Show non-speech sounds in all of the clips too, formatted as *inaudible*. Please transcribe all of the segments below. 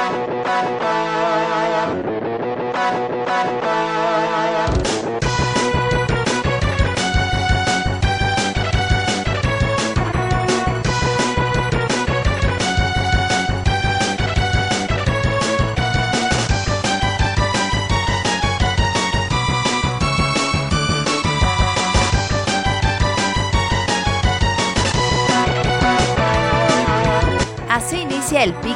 Así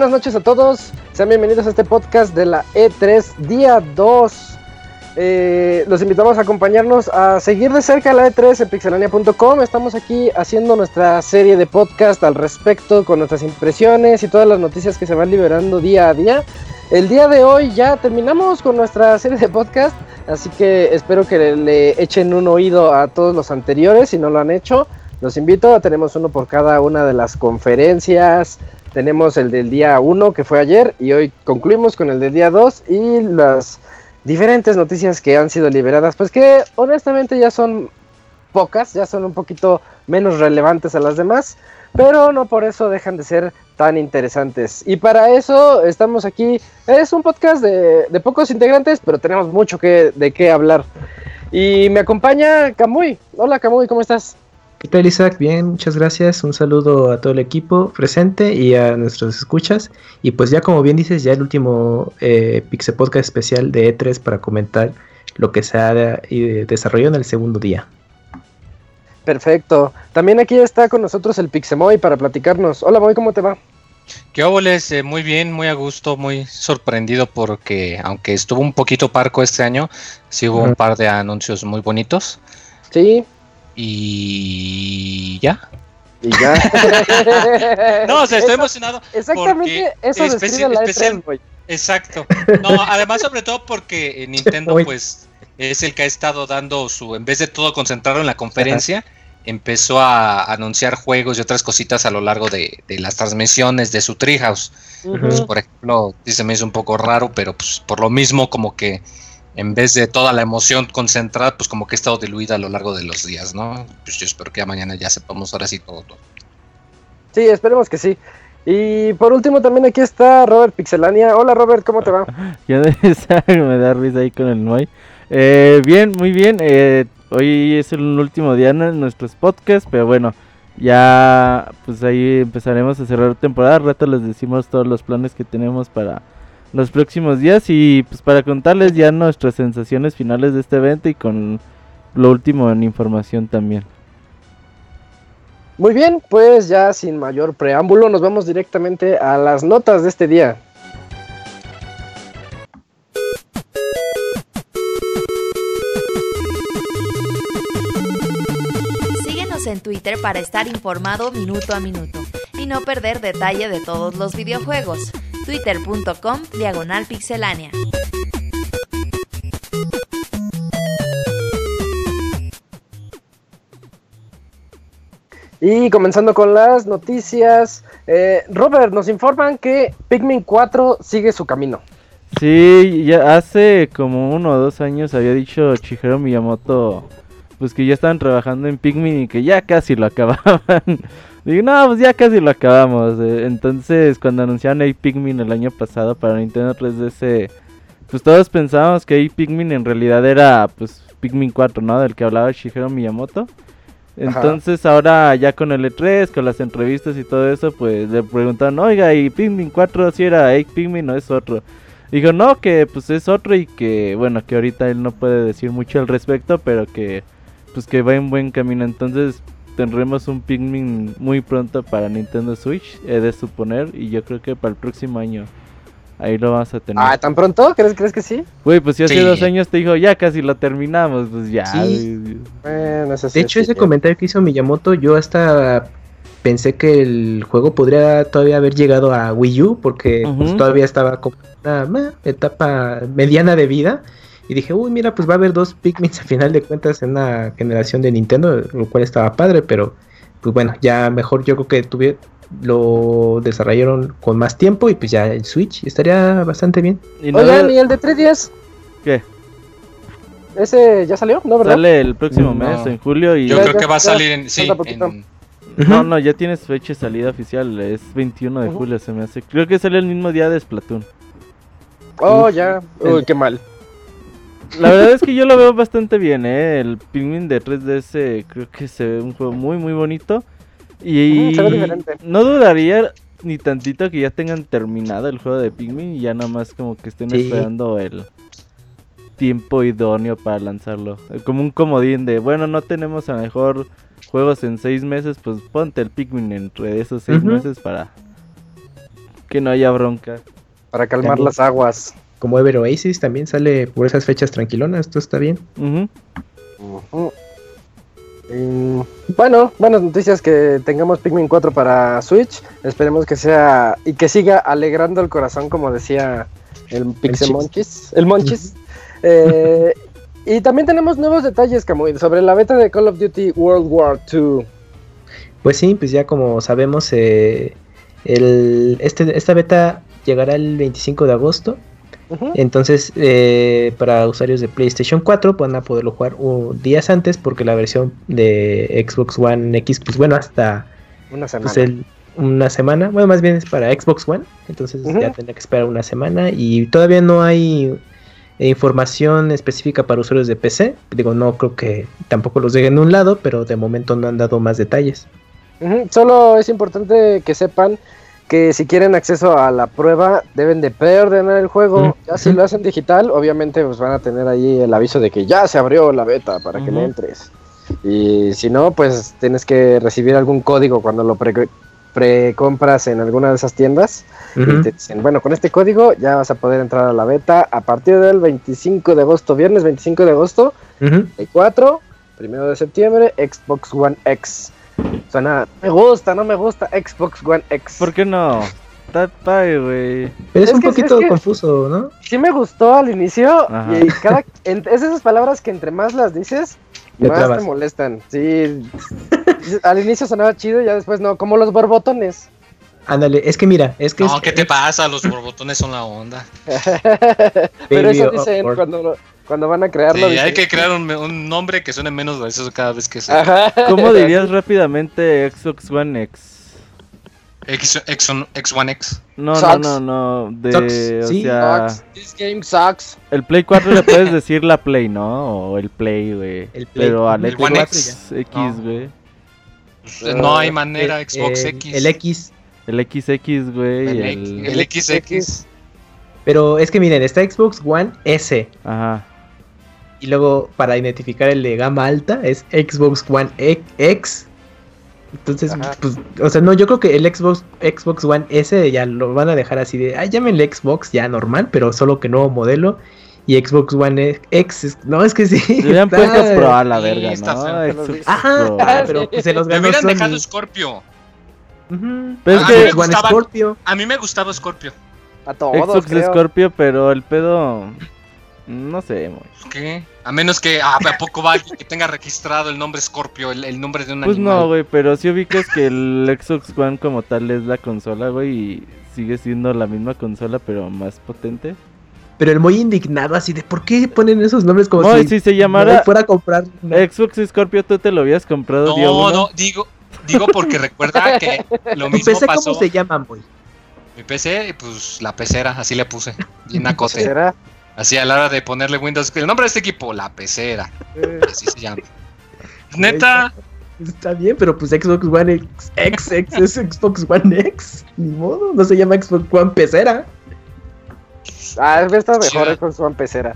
Buenas noches a todos, sean bienvenidos a este podcast de la E3 día 2. Eh, los invitamos a acompañarnos a seguir de cerca la E3 en pixelania.com. Estamos aquí haciendo nuestra serie de podcast al respecto con nuestras impresiones y todas las noticias que se van liberando día a día. El día de hoy ya terminamos con nuestra serie de podcast, así que espero que le, echen un oído a todos los anteriores si no lo han hecho. Los invito, tenemos uno por cada una de las conferencias, tenemos el del día 1 que fue ayer y hoy concluimos con el del día 2 y las diferentes noticias que han sido liberadas, pues que honestamente ya son pocas, ya son un poquito menos relevantes a las demás, pero no por eso dejan de ser tan interesantes. Y para eso estamos aquí, es un podcast de, de pocos integrantes, pero tenemos mucho que, de qué hablar. Y me acompaña Camuy. Hola Camuy, ¿cómo estás? ¿Qué tal Isaac? Bien, muchas gracias. Un saludo a todo el equipo presente y a nuestros escuchas. Y pues ya como bien dices, ya el último eh, Pixel Podcast especial de E3 para comentar lo que se ha eh, desarrollado en el segundo día. Perfecto. También aquí está con nosotros el Pixemoy para platicarnos. Hola Moy, ¿cómo te va? ¿Qué óboles? Eh, muy bien, muy a gusto, muy sorprendido porque aunque estuvo un poquito parco este año, sí hubo un par de anuncios muy bonitos. Sí, Y ya. y ya. *laughs* No, o sea, estoy Eso- emocionado. Exactamente porque eso especi- describe la especial- E3, güey. Exacto. No, además sobre todo porque eh, Nintendo Uy. pues es el que ha estado dando su, en vez de todo concentrarlo en la conferencia, empezó a anunciar juegos y otras cositas a lo largo de, de las transmisiones de su Treehouse. Pues, por ejemplo, sí se me hizo un poco raro, pero pues por lo mismo como que en vez de toda la emoción concentrada, pues como que ha estado diluida a lo largo de los días, ¿no? Pues yo espero que ya mañana ya sepamos ahora sí todo. todo. Sí, esperemos que sí. Y por último también aquí está Robert Pixelania. Hola Robert, ¿cómo te va? *laughs* Ya de esa *laughs* me da risa ahí con el Noy. Eh, bien, muy bien. eh, hoy es el último día en nuestros podcasts, pero bueno, ya pues ahí empezaremos a cerrar temporada. Al rato les decimos todos los planes que tenemos para los próximos días y pues para contarles ya nuestras sensaciones finales de este evento y con lo último en información también. Muy bien, pues ya sin mayor preámbulo nos vamos directamente a las notas de este día. Síguenos en Twitter para estar informado minuto a minuto y no perder detalle de todos los videojuegos. Twitter.com Diagonal Pixelánea. Y comenzando con las noticias, eh, Robert, nos informan que Pikmin 4 sigue su camino. Sí, ya hace como uno o dos años había dicho Shigeru Miyamoto pues que ya estaban trabajando en Pikmin y que ya casi lo *laughs* acababan. Digo, no, pues ya casi lo acabamos. eh, Entonces, cuando anunciaron a Pikmin el año pasado para Nintendo 3DS, pues todos pensábamos que Pikmin en realidad era pues Pikmin 4, ¿no? Del que hablaba Shigeru Miyamoto. Entonces ahora ya con el E3, con las entrevistas y todo eso, pues le preguntaron, oiga, ¿y Pikmin 4 si era 8 Pikmin o es otro? Dijo, no, que pues es otro y que, bueno, que ahorita él no puede decir mucho al respecto, pero que, pues que va en buen camino. Entonces tendremos un Pikmin muy pronto para Nintendo Switch, he de suponer, y yo creo que para el próximo año. Ahí lo vamos a tener. Ah, ¿tan pronto? ¿Crees, ¿crees que sí? Güey, pues si hace Sí. dos años te dijo, ya casi lo terminamos, pues ya. Sí. Bueno, eso sí De hecho, ese comentario que hizo Miyamoto, yo hasta pensé que el juego podría todavía haber llegado a Wii U, porque pues, todavía estaba como una etapa mediana de vida. Y dije, uy, mira, pues va a haber dos Pikmin a final de cuentas en una generación de Nintendo, lo cual estaba padre, pero pues bueno, ya mejor yo creo que tuve, lo desarrollaron con más tiempo y pues ya el Switch estaría bastante bien. Y no Oigan, de- ¿y el de 3DS? ¿Qué? ¿Ese ya salió? ¿No, verdad? Sale el próximo No. mes, en julio, y... Yo Ya, creo ya, que va a salir en. Sí, en- No, no, ya tienes fecha de salida oficial, es 21 de julio se me hace. Creo que sale el mismo día de Splatoon. Oh, ya. Uy, qué mal. La verdad es que yo lo veo bastante bien, ¿eh? El Pikmin de 3DS creo que se ve un juego muy, muy bonito. Y Ujú, se ve diferente. no dudaría ni tantito que ya tengan terminado el juego de Pikmin y ya nada más como que estén Sí. esperando el tiempo idóneo para lanzarlo. Eh, Como un comodín de, bueno, no tenemos a lo mejor juegos en seis meses, pues ponte el Pikmin entre esos seis meses para que no haya bronca. Para calmar También. las aguas. Como Ever Oasis también sale por esas fechas tranquilonas, esto está bien. Bueno, buenas noticias que tengamos Pikmin 4 para Switch. Esperemos que sea y que siga alegrando el corazón, como decía el Pixel chis. Monchis. El Monchis. Eh, y también tenemos nuevos detalles, Camuy, sobre la beta de Call of Duty World War II. Pues sí, pues ya como sabemos, eh, el, este, esta beta llegará el 25 de agosto. Entonces, eh, para usuarios de PlayStation 4 van a poderlo jugar uh, días antes porque la versión de Xbox One X, pues bueno, hasta Una semana. pues, el- una semana. Bueno, más bien es para Xbox One. Entonces ya tendrá que esperar una semana. Y todavía no hay eh, información específica para usuarios de PC. Digo, no creo que tampoco los dejen de un lado, pero de momento no han dado más detalles. Solo es importante que sepan que si quieren acceso a la prueba deben de preordenar el juego. Ya si lo hacen digital, obviamente pues van a tener ahí el aviso de que ya se abrió la beta para que le entres. Y si no, pues tienes que recibir algún código cuando lo pre precompras en alguna de esas tiendas. Y te dicen, bueno, con este código ya vas a poder entrar a la beta a partir del 25 de agosto, viernes 25 de agosto, 4, primero de septiembre, Xbox One X. Suena, me gusta, no me gusta Xbox One X. ¿Por qué no? Güey. Pero es, Es un que- poquito es que- confuso, ¿no? Sí me gustó al inicio Ajá. y cada en- es esas palabras que entre más las dices, más trabas. te molestan. Sí, al inicio sonaba chido y ya después no, como los borbotones. Ándale, es que mira, es que No, es, ¿qué te pasa? Los borbotones son la onda. *laughs* Pero eso dicen cuando, lo- cuando van a crearlo. Sí, hay que crear un, un nombre que suene menos gracioso cada vez que se. Ajá. ¿Cómo *laughs* dirías rápidamente Xbox One X? X, X, X One X. No, Sucks. no, no, no. De, Sucks, o sí. sea, Sucks. This game sucks. el Play 4 le puedes *laughs* decir la Play, ¿no? O el Play, güey. El Play. Pero al El Xbox One X, X. No. güey. Pues, no hay manera, el, Xbox el- X. El X. El XX, güey. El, El, el XX. Pero es que miren, está Xbox One S. Ajá. Y luego para identificar el de gama alta es Xbox One E- X. Entonces, Ajá. pues, o sea, no, yo creo que el Xbox, Xbox One S ya lo van a dejar así de, ah, llámenle Xbox ya normal, pero solo que nuevo modelo. Y Xbox One X, es- no, es que sí. *laughs* Está- puesto Pro a la Sí, verga, está ¿no? feo. Ajá, ah, *laughs* pero pues, se los Me ganó hubieran Sony. dejado Scorpio. Pero es que- One gustaba- Scorpio. A mí me gustaba Scorpio. A todos. Xbox creo. Scorpio, pero el pedo. No sé, güey. ¿Qué? A menos que ah, a poco va alguien que tenga registrado el nombre Scorpio, el, el nombre de un Pues animal. no, güey, pero si ubicas que el Xbox One como tal es la consola, güey, y sigue siendo la misma consola, pero más potente. Pero el muy indignado así de, ¿por qué ponen esos nombres como No, si si se llamara fuera a comprar? una- Xbox Scorpio, tú te lo habías comprado, día No, uno? no, digo, digo porque recuerda que lo ¿Tu mismo PC pasó. cómo se llama, boy? Mi PC, pues la pecera, así le puse. Bien acote. ¿Será? Así a la hora de ponerle Windows. El nombre de este equipo, la pecera. Eh, Así se llama. *laughs* Neta, Está bien, pero pues Xbox One X, X, X es Xbox One X. Ni modo, no se llama Xbox One Pecera. Ah, estado mejor. Xbox One pecera.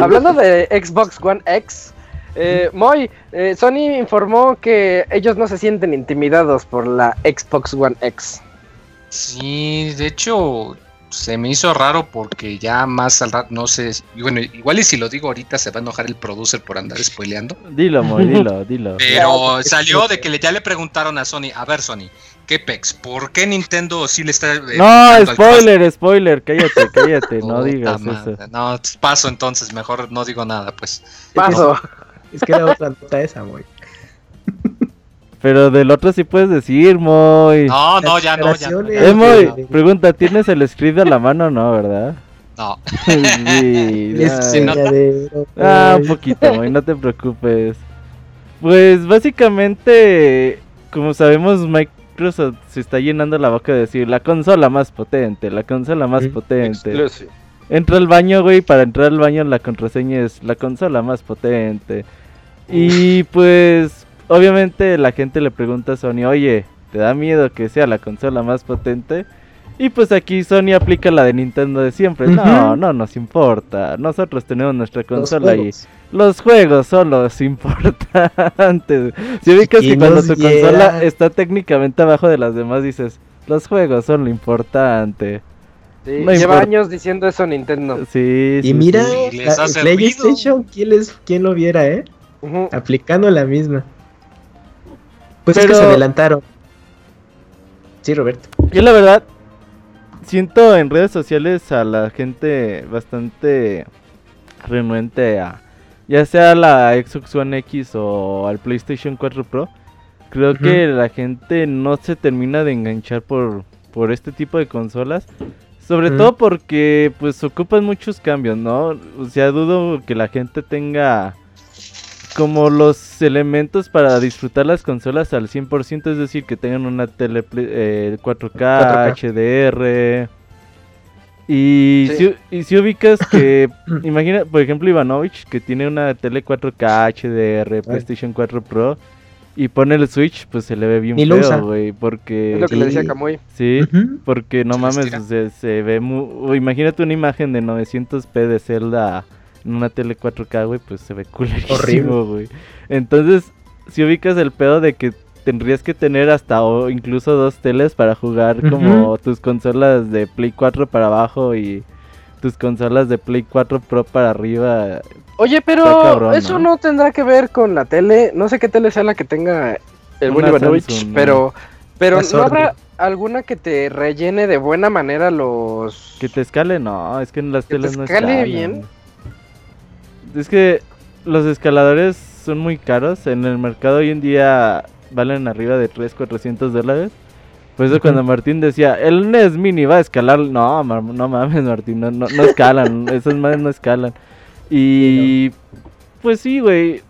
Hablando de Xbox One X, eh, Moy, eh, Sony informó que ellos no se sienten intimidados por la Xbox One X. sí, de hecho, se me hizo raro porque ya más al rato, no sé, bueno, igual y si lo digo ahorita se va a enojar el producer por andar spoileando. Dilo, Moy, dilo, *laughs* dilo. Pero salió de que ya le preguntaron a Sony, a ver Sony, ¿qué pex? ¿Por qué Nintendo sí le está... Eh, no, spoiler, spoiler, cállate, cállate, no digas eso. No, paso entonces, mejor no digo nada, pues. Paso. Es que era otra nota esa, Moy. Pero del otro sí puedes decir, Moy. No, no, ya no, ya. Eh, Moy, pregunta, ¿tienes el script a la mano no, verdad? No. *laughs* sí, ah, un poquito, Moy, no te preocupes. Pues básicamente, como sabemos, Microsoft se está llenando la boca de decir la consola más potente, la consola más potente. Entra al baño, güey, para entrar al baño la contraseña es la consola más potente. Y pues obviamente la gente le pregunta a Sony, oye, ¿te da miedo que sea la consola más potente? Y pues aquí Sony aplica la de Nintendo de siempre. No, no nos importa. Nosotros tenemos nuestra consola y los juegos son los *laughs* importantes. Si ubicas que cuando tu consola está técnicamente abajo de las demás dices, los juegos son lo importante. lleva años diciendo eso Nintendo. Sí, y mira, PlayStation, ¿quién, ¿quién, lo viera, eh? Aplicando la misma. Pues es que se adelantaron. Sí, Roberto. Yo la verdad siento en redes sociales a la gente bastante renuente a ya sea la Xbox One X o al PlayStation 4 Pro. Creo que la gente no se termina de enganchar por, por este tipo de consolas. Sobre todo porque pues ocupan muchos cambios, ¿no? O sea, dudo que la gente tenga como los elementos para disfrutar las consolas al 100%, es decir, que tengan una tele 4K, HDR. Y, si, y si ubicas *coughs* que, imagina, por ejemplo, Ivanovich, que tiene una tele 4K, HDR, PlayStation 4 Pro, y pone el Switch, pues se le ve bien feo, güey, porque... Es lo que le decía Kamui. Sí, porque no mames, se, ve muy... Imagínate una imagen de 900p de Zelda en una tele 4K, güey, pues se ve culerísimo, güey. Entonces, si ubicas el pedo de que tendrías que tener hasta o incluso dos teles para jugar como tus consolas de Play 4 para abajo y tus consolas de Play 4 Pro para arriba. Oye, pero eso ¿no? tendrá que ver con la tele. No sé qué tele sea la que tenga el Willy pero, pero ¿no habrá alguna que te rellene de buena manera los... Que te escale, no, es que en las teles no escale bien es que los escaladores son muy caros. En el mercado hoy en día valen arriba de 3, 400 dólares. Por eso cuando Martín decía, el NES Mini va a escalar, no, no mames Martín, no, no, escalan, *laughs* esas madres no escalan. Y pues sí, güey,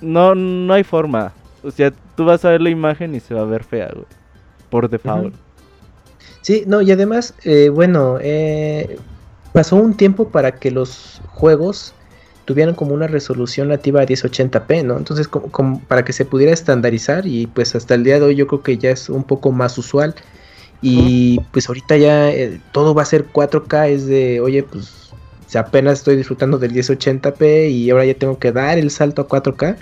no, no hay forma. O sea, tú vas a ver la imagen y se va a ver fea, güey, por default. Sí, no, y además, eh, bueno, eh, pasó un tiempo para que los juegos tuvieran como una resolución nativa a 1080p, ¿no? Entonces, como, para que se pudiera estandarizar y pues hasta el día de hoy yo creo que ya es un poco más usual. Y pues ahorita ya eh, todo va a ser 4K, es de, oye, pues apenas estoy disfrutando del 1080p y ahora ya tengo que dar el salto a 4K.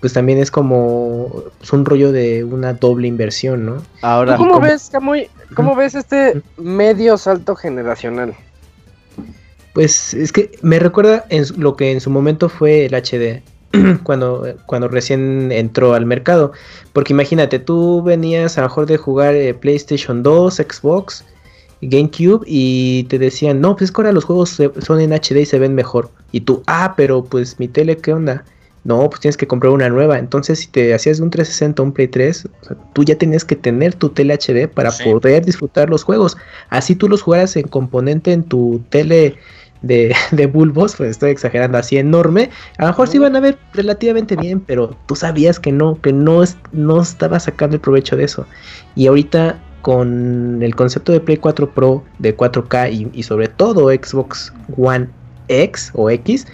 Pues también es como pues, un rollo de una doble inversión, ¿no? Ahora, ¿cómo, ves, ¿cómo ves este medio salto generacional? Pues es que me recuerda en lo que en su momento fue el HD. *clears throat* cuando, cuando recién entró al mercado. Porque imagínate, tú venías a lo mejor de jugar eh, PlayStation 2, Xbox, GameCube y te decían, no, pues es que ahora los juegos son en HD y se ven mejor. Y tú, ah, pero pues mi tele, ¿qué onda? No, pues tienes que comprar una nueva. Entonces, si te hacías de un 360 a un Play 3, tú ya tenías que tener tu tele HD para poder disfrutar los juegos. Así tú los jugaras en componente en tu tele de, de, bulbos, pues estoy exagerando así enorme, a lo mejor sí iban a ver relativamente bien, pero tú sabías que no, que no, no estaba sacando el provecho de eso. Y ahorita con el concepto de Play 4 Pro de 4K y, sobre todo Xbox One X o X,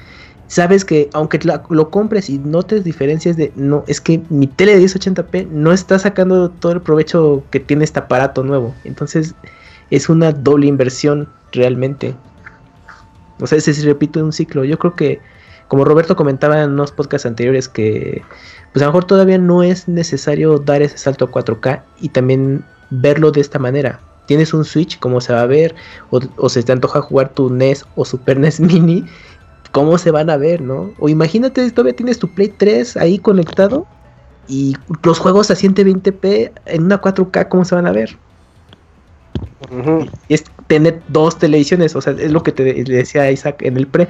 sabes que aunque lo compres y notes diferencias de no, es que mi tele de 1080p no está sacando todo el provecho que tiene este aparato nuevo. Entonces es una doble inversión realmente. O sea, se repite un ciclo. Yo creo que, como Roberto comentaba en unos podcasts anteriores, que pues a lo mejor todavía no es necesario dar ese salto a 4K y también verlo de esta manera. tienes un Switch, cómo se va a ver, o, o se te antoja jugar tu NES o Super *laughs* NES Mini, cómo se van a ver, ¿no? O imagínate, todavía tienes tu Play 3 ahí conectado y los juegos a 120p en una 4K, ¿cómo se van a ver? Ujú. es tener dos televisiones, o sea, es lo que te le decía Isaac en el pre,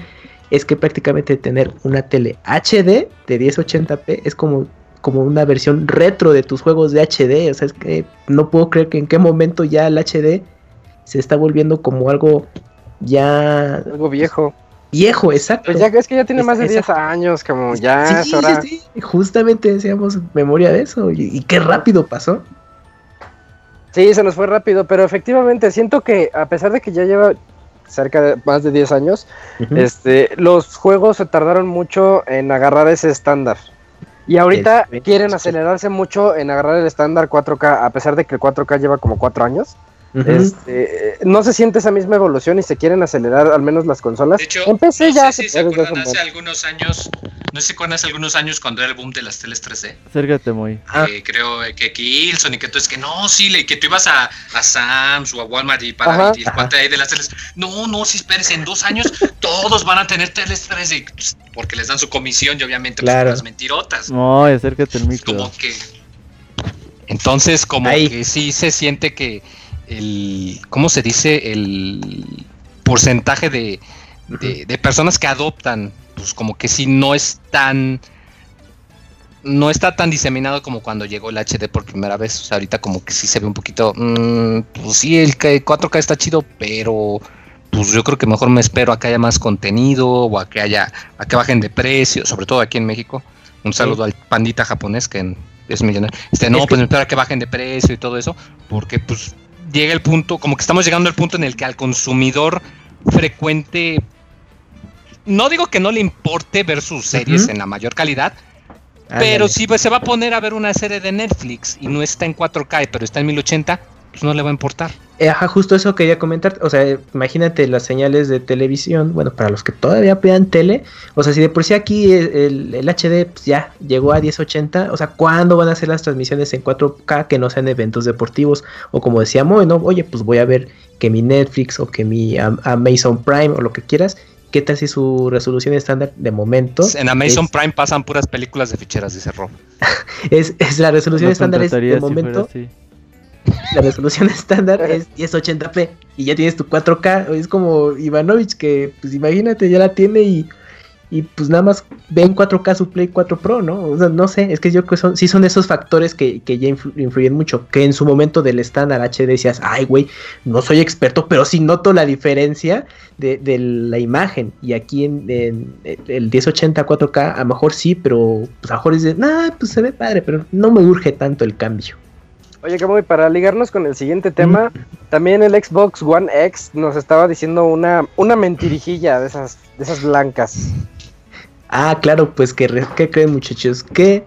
es que prácticamente tener una tele HD de 1080p es como, como una versión retro de tus juegos de HD, o sea, es que no puedo creer que en qué momento ya el HD se está volviendo como algo ya Algo viejo. viejo, exacto. Pues ya es que ya tiene Es- más de 10 exacto. años, como ya sí, es hora. sí, justamente decíamos memoria de eso, y, y qué rápido pasó. Sí, se nos fue rápido, pero efectivamente siento que a pesar de que ya lleva cerca de más de 10 años, este, los juegos se tardaron mucho en agarrar ese estándar. Y ahorita Es- quieren sí. acelerarse mucho en agarrar el estándar 4K, a pesar de que el 4K lleva como 4 años. Este, no se siente esa misma evolución y se quieren acelerar al menos las consolas. De hecho, en PC no ya sé si se acuerdan hace algunos años, no sé si se acuerdan hace algunos años cuando era el boom de las teles 3D. Acércate muy. Ah. Eh, creo que Kilson y que tú es que no, sí, le- que tú ibas a, a Sam's o a Walmart y para Ajá. y el cuate ahí de las teles. No, no, sí, espérense, en dos años todos van a tener teles 3D pues, porque les dan su comisión y obviamente pues, Claro. las mentirotas. No, acércate el Es micro. como que entonces como Ahí. que sí se siente que el cómo se dice el porcentaje de, de, de personas que adoptan pues como que sí no es tan no está tan diseminado como cuando llegó el HD por primera vez. O sea ahorita como que sí se ve un poquito mm, pues sí el K- 4K está chido pero pues yo creo que mejor me espero a que haya más contenido o a que haya a que bajen de precio sobre todo aquí en México. Un saludo al pandita japonés que es millonario. Este, no, Es que- pues me espero a que bajen de precio y todo eso, porque pues llega el punto, como que estamos llegando al punto en el que al consumidor frecuente, no digo que no le importe ver sus series en la mayor calidad, pero Ándale. si pues, se va a poner a ver una serie de Netflix y no está en 4K, pero está en 1080, pues no le va a importar. Eh, Ajá, justo eso quería comentar. O sea, imagínate las señales de televisión. Bueno, para los que todavía vean tele. O sea, si de por sí aquí el, el- HD pues, ya llegó a 1080. O sea, ¿cuándo van a hacer las transmisiones en 4K que no sean eventos deportivos? O como decía Moe, ¿no? Oye, pues voy a ver que mi Netflix o que mi Am- Amazon Prime o lo que quieras. ¿Qué tal si su resolución estándar de momento? En Amazon es, Prime pasan puras películas de ficheras, dice Rob. *laughs* es, es la resolución estándar de si fuera momento. así. La resolución *laughs* estándar es 1080p y ya tienes tu 4K. Es como Ivanovich que, pues imagínate, ya la tiene y, y pues nada más ve en 4K su Play 4 Pro, ¿no? O sea, no sé, es que yo creo que son, sí son esos factores que, que ya influ- influyen mucho. Que en su momento del estándar HD decías, ay, güey, no soy experto, pero sí noto la diferencia de, de la imagen. Y aquí en, en el 1080 4K, a lo mejor sí, pero pues a lo mejor dices, nah, pues se ve padre, pero no me urge tanto el cambio. Oye, Camuy, para ligarnos con el siguiente tema, también el Xbox One X nos estaba diciendo una, una mentirijilla de esas, de esas blancas. Ah, claro, pues que, re- ¿qué creen muchachos? Que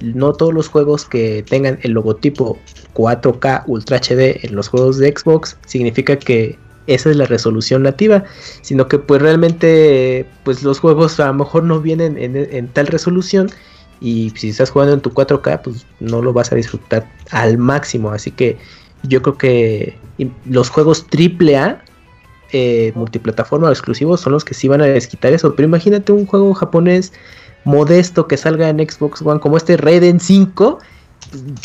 no todos los juegos que tengan el logotipo 4K Ultra HD en los juegos de Xbox significa que esa es la resolución nativa, sino que pues realmente pues los juegos a lo mejor no vienen en, en tal resolución y si estás jugando en tu 4K pues no lo vas a disfrutar al máximo, así que yo creo que los juegos AAA eh, multiplataforma exclusivos son los que sí van a desquitar eso. Pero imagínate un juego japonés modesto que salga en Xbox One como este Raiden 5.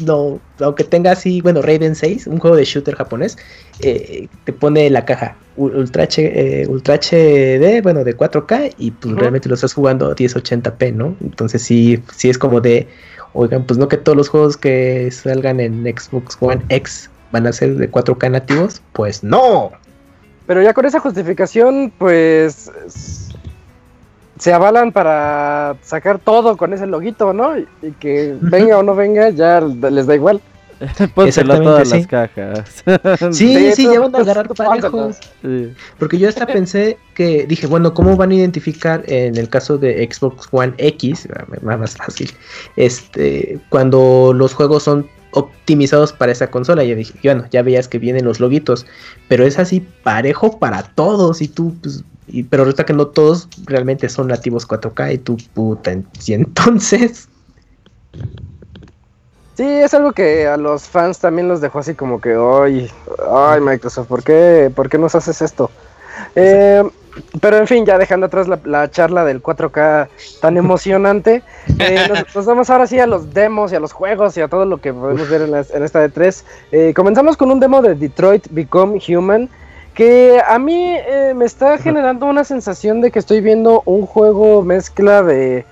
No, aunque tenga así, bueno, Raiden 6, un juego de shooter japonés, eh, te pone la caja Ultra, eh, Ultra HD, bueno, de 4K y pues realmente lo estás jugando a 1080p, ¿no? Entonces sí, sí es como de, oigan, pues no que todos los juegos que salgan en Xbox One X van a ser de 4K nativos, pues no. Pero ya con esa justificación, pues se avalan para sacar todo con ese loguito, ¿no? Y, que venga o no venga, ya les da igual. *laughs* Pónselo a Exactamente, todas sí. las cajas. Sí, Sí, sí, ya van a agarrar parejos. Sí. Porque yo hasta pensé que dije, bueno, ¿cómo van a identificar en el caso de Xbox One X, más más fácil, este, cuando los juegos son optimizados para esa consola? Yo dije, bueno, ya veías que vienen los loguitos, pero es así parejo para todos y tú, pues, y, pero resulta que no todos realmente son nativos 4K y tú, puta, y *laughs* entonces, Sí, Sí, es algo que a los fans también los dejó así como que, ay, ay Microsoft, ¿por qué, ¿por qué nos haces esto? Eh, pero en fin, ya dejando atrás la, charla del 4K tan *laughs* emocionante, eh, *laughs* nos, vamos ahora sí a los demos y a los juegos y a todo lo que podemos ver en, esta de 3. Eh, comenzamos con un demo de Detroit Become Human, que a mí eh, me está generando una sensación de que estoy viendo un juego mezcla de...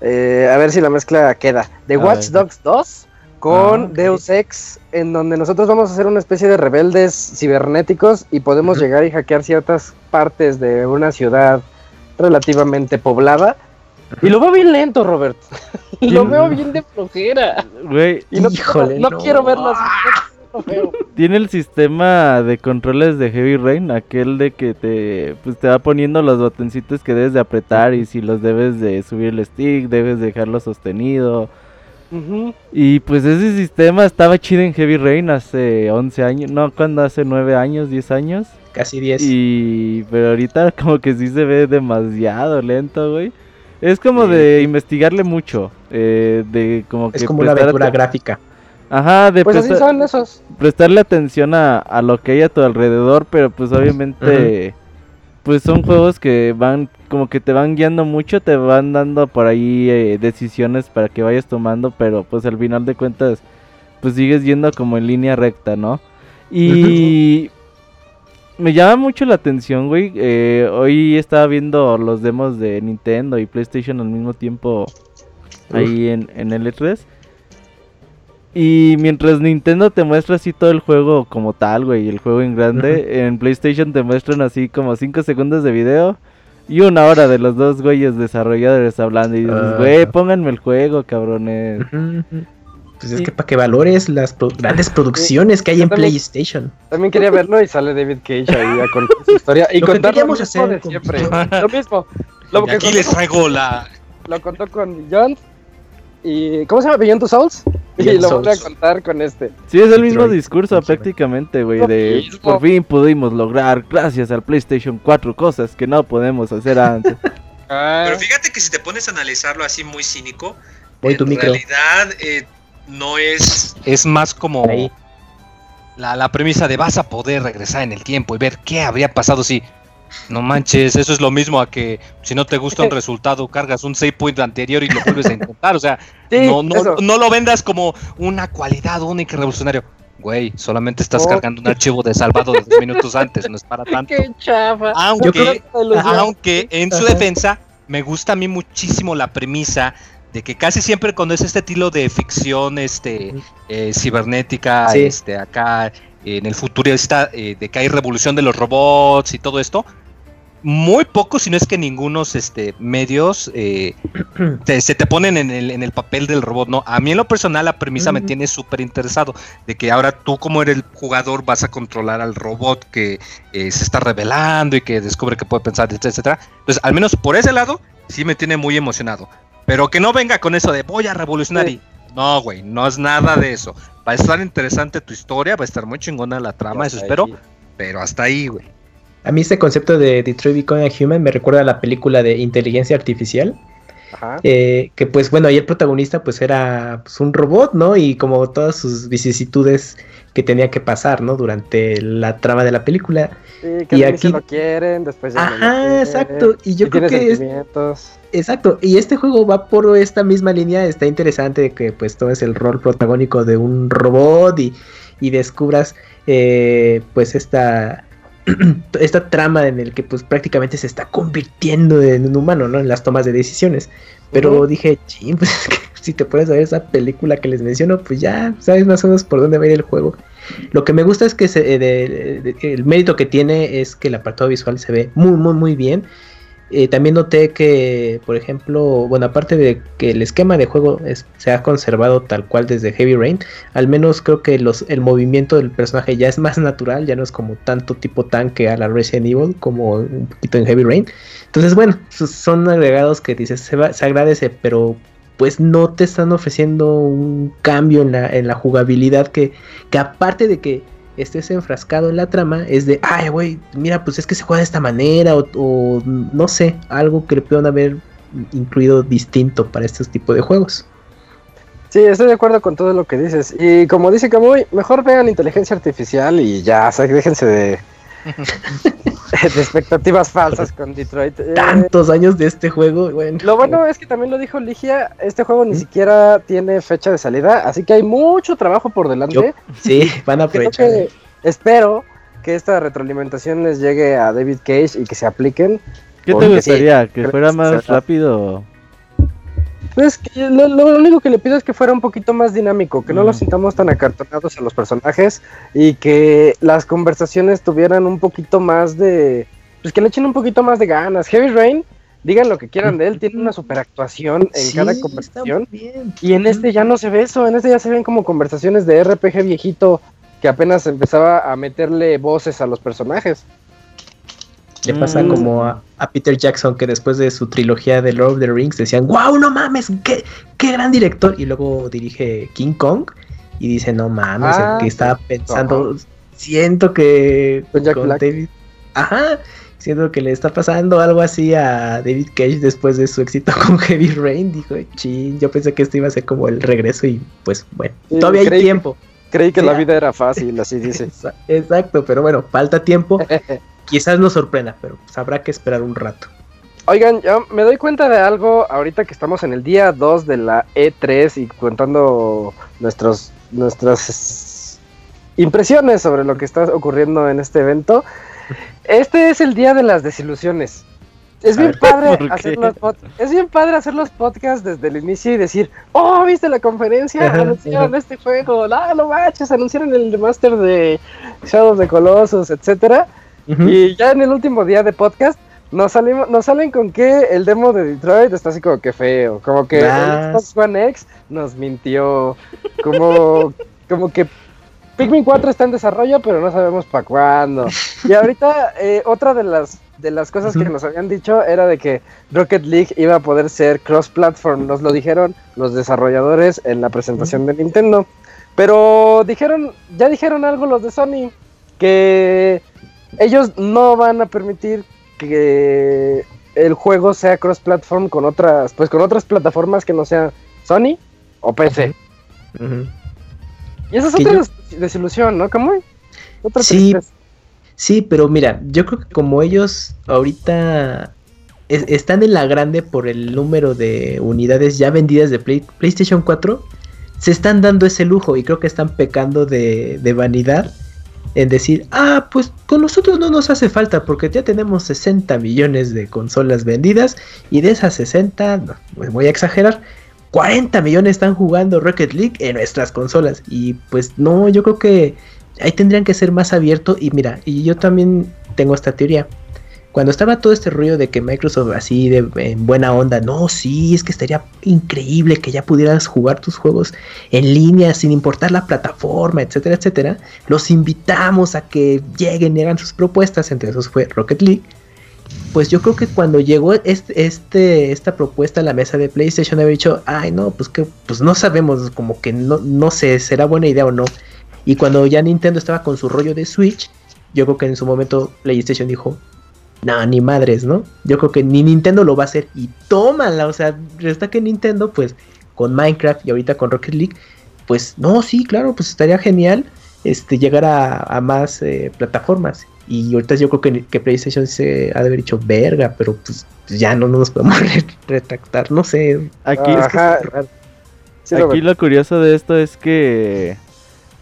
a ver si la mezcla queda. De Watch Dogs 2 con ah, Deus Ex, en donde nosotros vamos a ser una especie de rebeldes cibernéticos y podemos llegar y hackear ciertas partes de una ciudad relativamente poblada. Y lo veo bien lento, Robert. *laughs* lo veo bien de flojera. Güey, y no, Híjole, no, quiero Tiene el sistema de controles de Heavy Rain, aquel de que te pues te va poniendo los botoncitos que debes de apretar y si los debes de subir el stick, debes dejarlo sostenido y pues ese sistema estaba chido en Heavy Rain hace 11 años, no, cuando hace 9 años, 10 años. Casi 10. Y pero ahorita *laughs* como que sí se ve demasiado lento, güey. Es como de investigarle mucho, eh, de como que... Es como una aventura gráfica. Ajá, de pues así son esos. prestarle atención a, a, lo que hay a tu alrededor, pero pues obviamente pues son juegos que van como que te van guiando mucho, te van dando por ahí eh, decisiones para que vayas tomando, pero pues al final de cuentas pues sigues yendo como en línea recta, ¿no? Y me llama mucho la atención, güey. Eh, hoy estaba viendo los demos de Nintendo y PlayStation al mismo tiempo ahí en, en el E3. Y mientras Nintendo te muestra así todo el juego como tal, güey, el juego en grande, en PlayStation te muestran así como 5 segundos de video y una hora de los dos güeyes desarrolladores hablando. Y dices, ah. güey, pónganme el juego, cabrones. Pues es que para que valores las grandes producciones que hay en PlayStation. También quería verlo y sale David Cage ahí a contar su historia. Y contar lo mismo de siempre. *laughs* lo mismo. Lo aquí les traigo la... Lo contó con John y ¿cómo se llama? Beyond Two Souls. Y lo voy a contar con este. Sí, es el mismo discurso prácticamente, güey, de por fin pudimos lograr gracias al PlayStation 4 cosas que no podemos hacer antes. *laughs* Ah. Pero fíjate que si te pones a analizarlo así muy cínico, en realidad eh, no es es más como la, la premisa de vas a poder regresar en el tiempo y ver qué habría pasado si no manches, eso es lo mismo a que si no te gusta un *laughs* resultado, cargas un save point anterior y lo vuelves a *laughs* intentar. O sea, no, no, lo vendas como una cualidad única y revolucionario. Güey, solamente estás cargando un archivo de salvado de dos *laughs* minutos antes, no es para tanto. Qué chafa. Aunque, aunque en su defensa, me gusta a mí muchísimo la premisa de que casi siempre cuando es este estilo de ficción este eh, cibernética, este acá en el futuro está eh, de que hay revolución de los robots y todo esto, muy pocos, si no es que ningunos este, medios eh, *clears throat* se te ponen en el, en el, papel del robot, ¿no? A mí en lo personal la premisa me tiene súper interesado, de que ahora tú como eres el jugador vas a controlar al robot que eh, se está revelando y que descubre que puede pensar, etcétera. Entonces, al menos por ese lado, sí me tiene muy emocionado. Pero que no venga con eso de voy a revolucionar y... No, güey, no es nada de eso. Va a estar interesante tu historia, va a estar muy chingona la trama, eso espero. Pero hasta ahí, güey. A mí este concepto de Detroit Become a Human me recuerda a la película de inteligencia artificial. Ajá. Eh, que pues bueno, ahí el protagonista pues era pues, un robot, ¿no? Y como todas sus vicisitudes que tenía que pasar, ¿no? Durante la trama de la película. Sí, que y aquí lo quieren, después ya Ajá, exacto. Y yo creo que es... Exacto. Y este juego va por esta misma línea. Está interesante que pues todo es el rol protagónico de un robot y, y descubras eh, pues esta *clears throat* esta trama en el que pues prácticamente se está convirtiendo en un humano, ¿no? En las tomas de decisiones. Pero dije, ching, *laughs* pues es que si te puedes ver esa película que les menciono, pues ya sabes más o menos por dónde va a ir el juego. Lo que me gusta es que eh, el mérito que tiene es que el apartado visual se ve muy, muy, muy bien. Eh, también noté que, por ejemplo, bueno, aparte de que el esquema de juego se ha conservado tal cual desde Heavy Rain, al menos creo que los, el movimiento del personaje ya es más natural, ya no es como tanto tipo tanque a la Resident Evil como un poquito en Heavy Rain. Entonces, bueno, son agregados que dices, se, se agradece, pero pues no te están ofreciendo un cambio en la, en la jugabilidad que, que aparte de que estés enfrascado en la trama es de, ay, güey, mira, pues es que se juega de esta manera o, no sé, algo que le puedan haber incluido distinto para este tipo de juegos. Sí, estoy de acuerdo con todo lo que dices. Y como dice Camuy, mejor vean inteligencia artificial y ya, déjense de, *laughs* de expectativas falsas con Detroit. Eh, Tantos años de este juego, bueno. Lo bueno es que también lo dijo Ligia, este juego ni siquiera tiene fecha de salida, así que hay mucho trabajo por delante. sí, *laughs* van a aprovechar. espero que esta retroalimentación les llegue a David Cage y que se apliquen. ¿Qué te gustaría? ¿Que fuera más rápido? Pues lo, único que le pido es que fuera un poquito más dinámico, que no lo mm. sintamos tan acartonados a los personajes y que las conversaciones tuvieran un poquito más de. Pues que le echen un poquito más de ganas. Heavy Rain, digan lo que quieran de él, tiene una super actuación en cada conversación. Y en este ya no se ve eso, en este ya se ven como conversaciones de RPG viejito que apenas empezaba a meterle voces a los personajes. Le pasa mm. como a, Peter Jackson que después de su trilogía de Lord of the Rings decían, wow, no mames, qué, qué gran director. Y luego dirige King Kong y dice, no mames, ah, que estaba pensando, siento que con David, ajá, siento que le está pasando algo así a David Cage después de su éxito *laughs* con Heavy Rain. Dijo, ching, yo pensé que esto iba a ser como el regreso y pues bueno, todavía hay tiempo. Creí que la vida era fácil, así *laughs* dice. Exacto, pero bueno, falta tiempo. *laughs* quizás nos sorprenda, pero pues habrá que esperar un rato. Oigan, yo me doy cuenta de algo ahorita que estamos en el día 2 de la E3 y contando nuestros, nuestras impresiones sobre lo que está ocurriendo en este evento. Este es el día de las desilusiones. Es bien, padre hacer los es bien padre hacer los podcasts desde el inicio y decir, oh, ¿viste la conferencia? Anunciaron este juego, no, no manches, anunciaron el remaster de Shadow of the Colossus, etcétera. Y ya en el último día de podcast nos, salimos, nos salen con que el demo de Detroit está así como que feo, como que el Xbox One X nos mintió, como, *laughs* como que Pikmin 4 está en desarrollo, pero no sabemos para cuándo. Y ahorita eh, otra de las de las cosas que nos habían dicho era de que Rocket League iba a poder ser cross-platform. Nos lo dijeron los desarrolladores en la presentación de Nintendo. Pero dijeron, ya dijeron algo los de Sony, que ellos no van a permitir que el juego sea cross-platform con otras, pues con otras plataformas que no sean Sony o PC. Y esa es otra desilusión, ¿no? ¿Cómo? Otra sí, sí, pero mira, yo creo que como ellos ahorita están en la grande por el número de unidades ya vendidas de PlayStation 4, se están dando ese lujo y creo que están pecando de, vanidad en decir, ah, pues con nosotros no nos hace falta porque ya tenemos 60 millones de consolas vendidas y de esas 60, no, pues voy a exagerar, 40 millones están jugando Rocket League en nuestras consolas y pues no, yo creo que ahí tendrían que ser más abiertos y mira, y yo también tengo esta teoría cuando estaba todo este rollo de que Microsoft así de en buena onda, no, sí, es que estaría increíble que ya pudieras jugar tus juegos en línea sin importar la plataforma, etcétera, etcétera, los invitamos a que lleguen y hagan sus propuestas, entre esos fue Rocket League. Pues yo creo que cuando llegó este, este, esta propuesta a la mesa de PlayStation, había dicho, ay no, pues que pues no sabemos, como que no, no sé, será buena idea o no. Y cuando ya Nintendo estaba con su rollo de Switch, yo creo que en su momento PlayStation dijo, no, ni madres, ¿no? Yo creo que ni Nintendo lo va a hacer y tómala, o sea, resta que Nintendo, pues, con Minecraft y ahorita con Rocket League, pues, no, sí, claro, pues estaría genial este, llegar a, más eh, plataformas. Y ahorita yo creo que, que, PlayStation se ha de haber dicho verga, pero pues ya no, nos podemos *laughs* retractar, no sé. Aquí, aquí lo curioso de esto es que,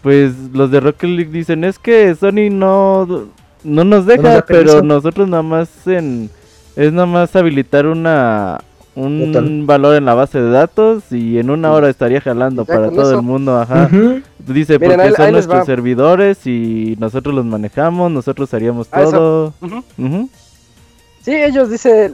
pues, los de Rocket League dicen, es que Sony no no nos deja, pero nosotros nada más en es nada más habilitar una un valor en la base de datos y en una hora estaría jalando para todo el mundo, ajá. Dice, porque son nuestros servidores y nosotros los manejamos, nosotros haríamos todo. Sí, ellos dice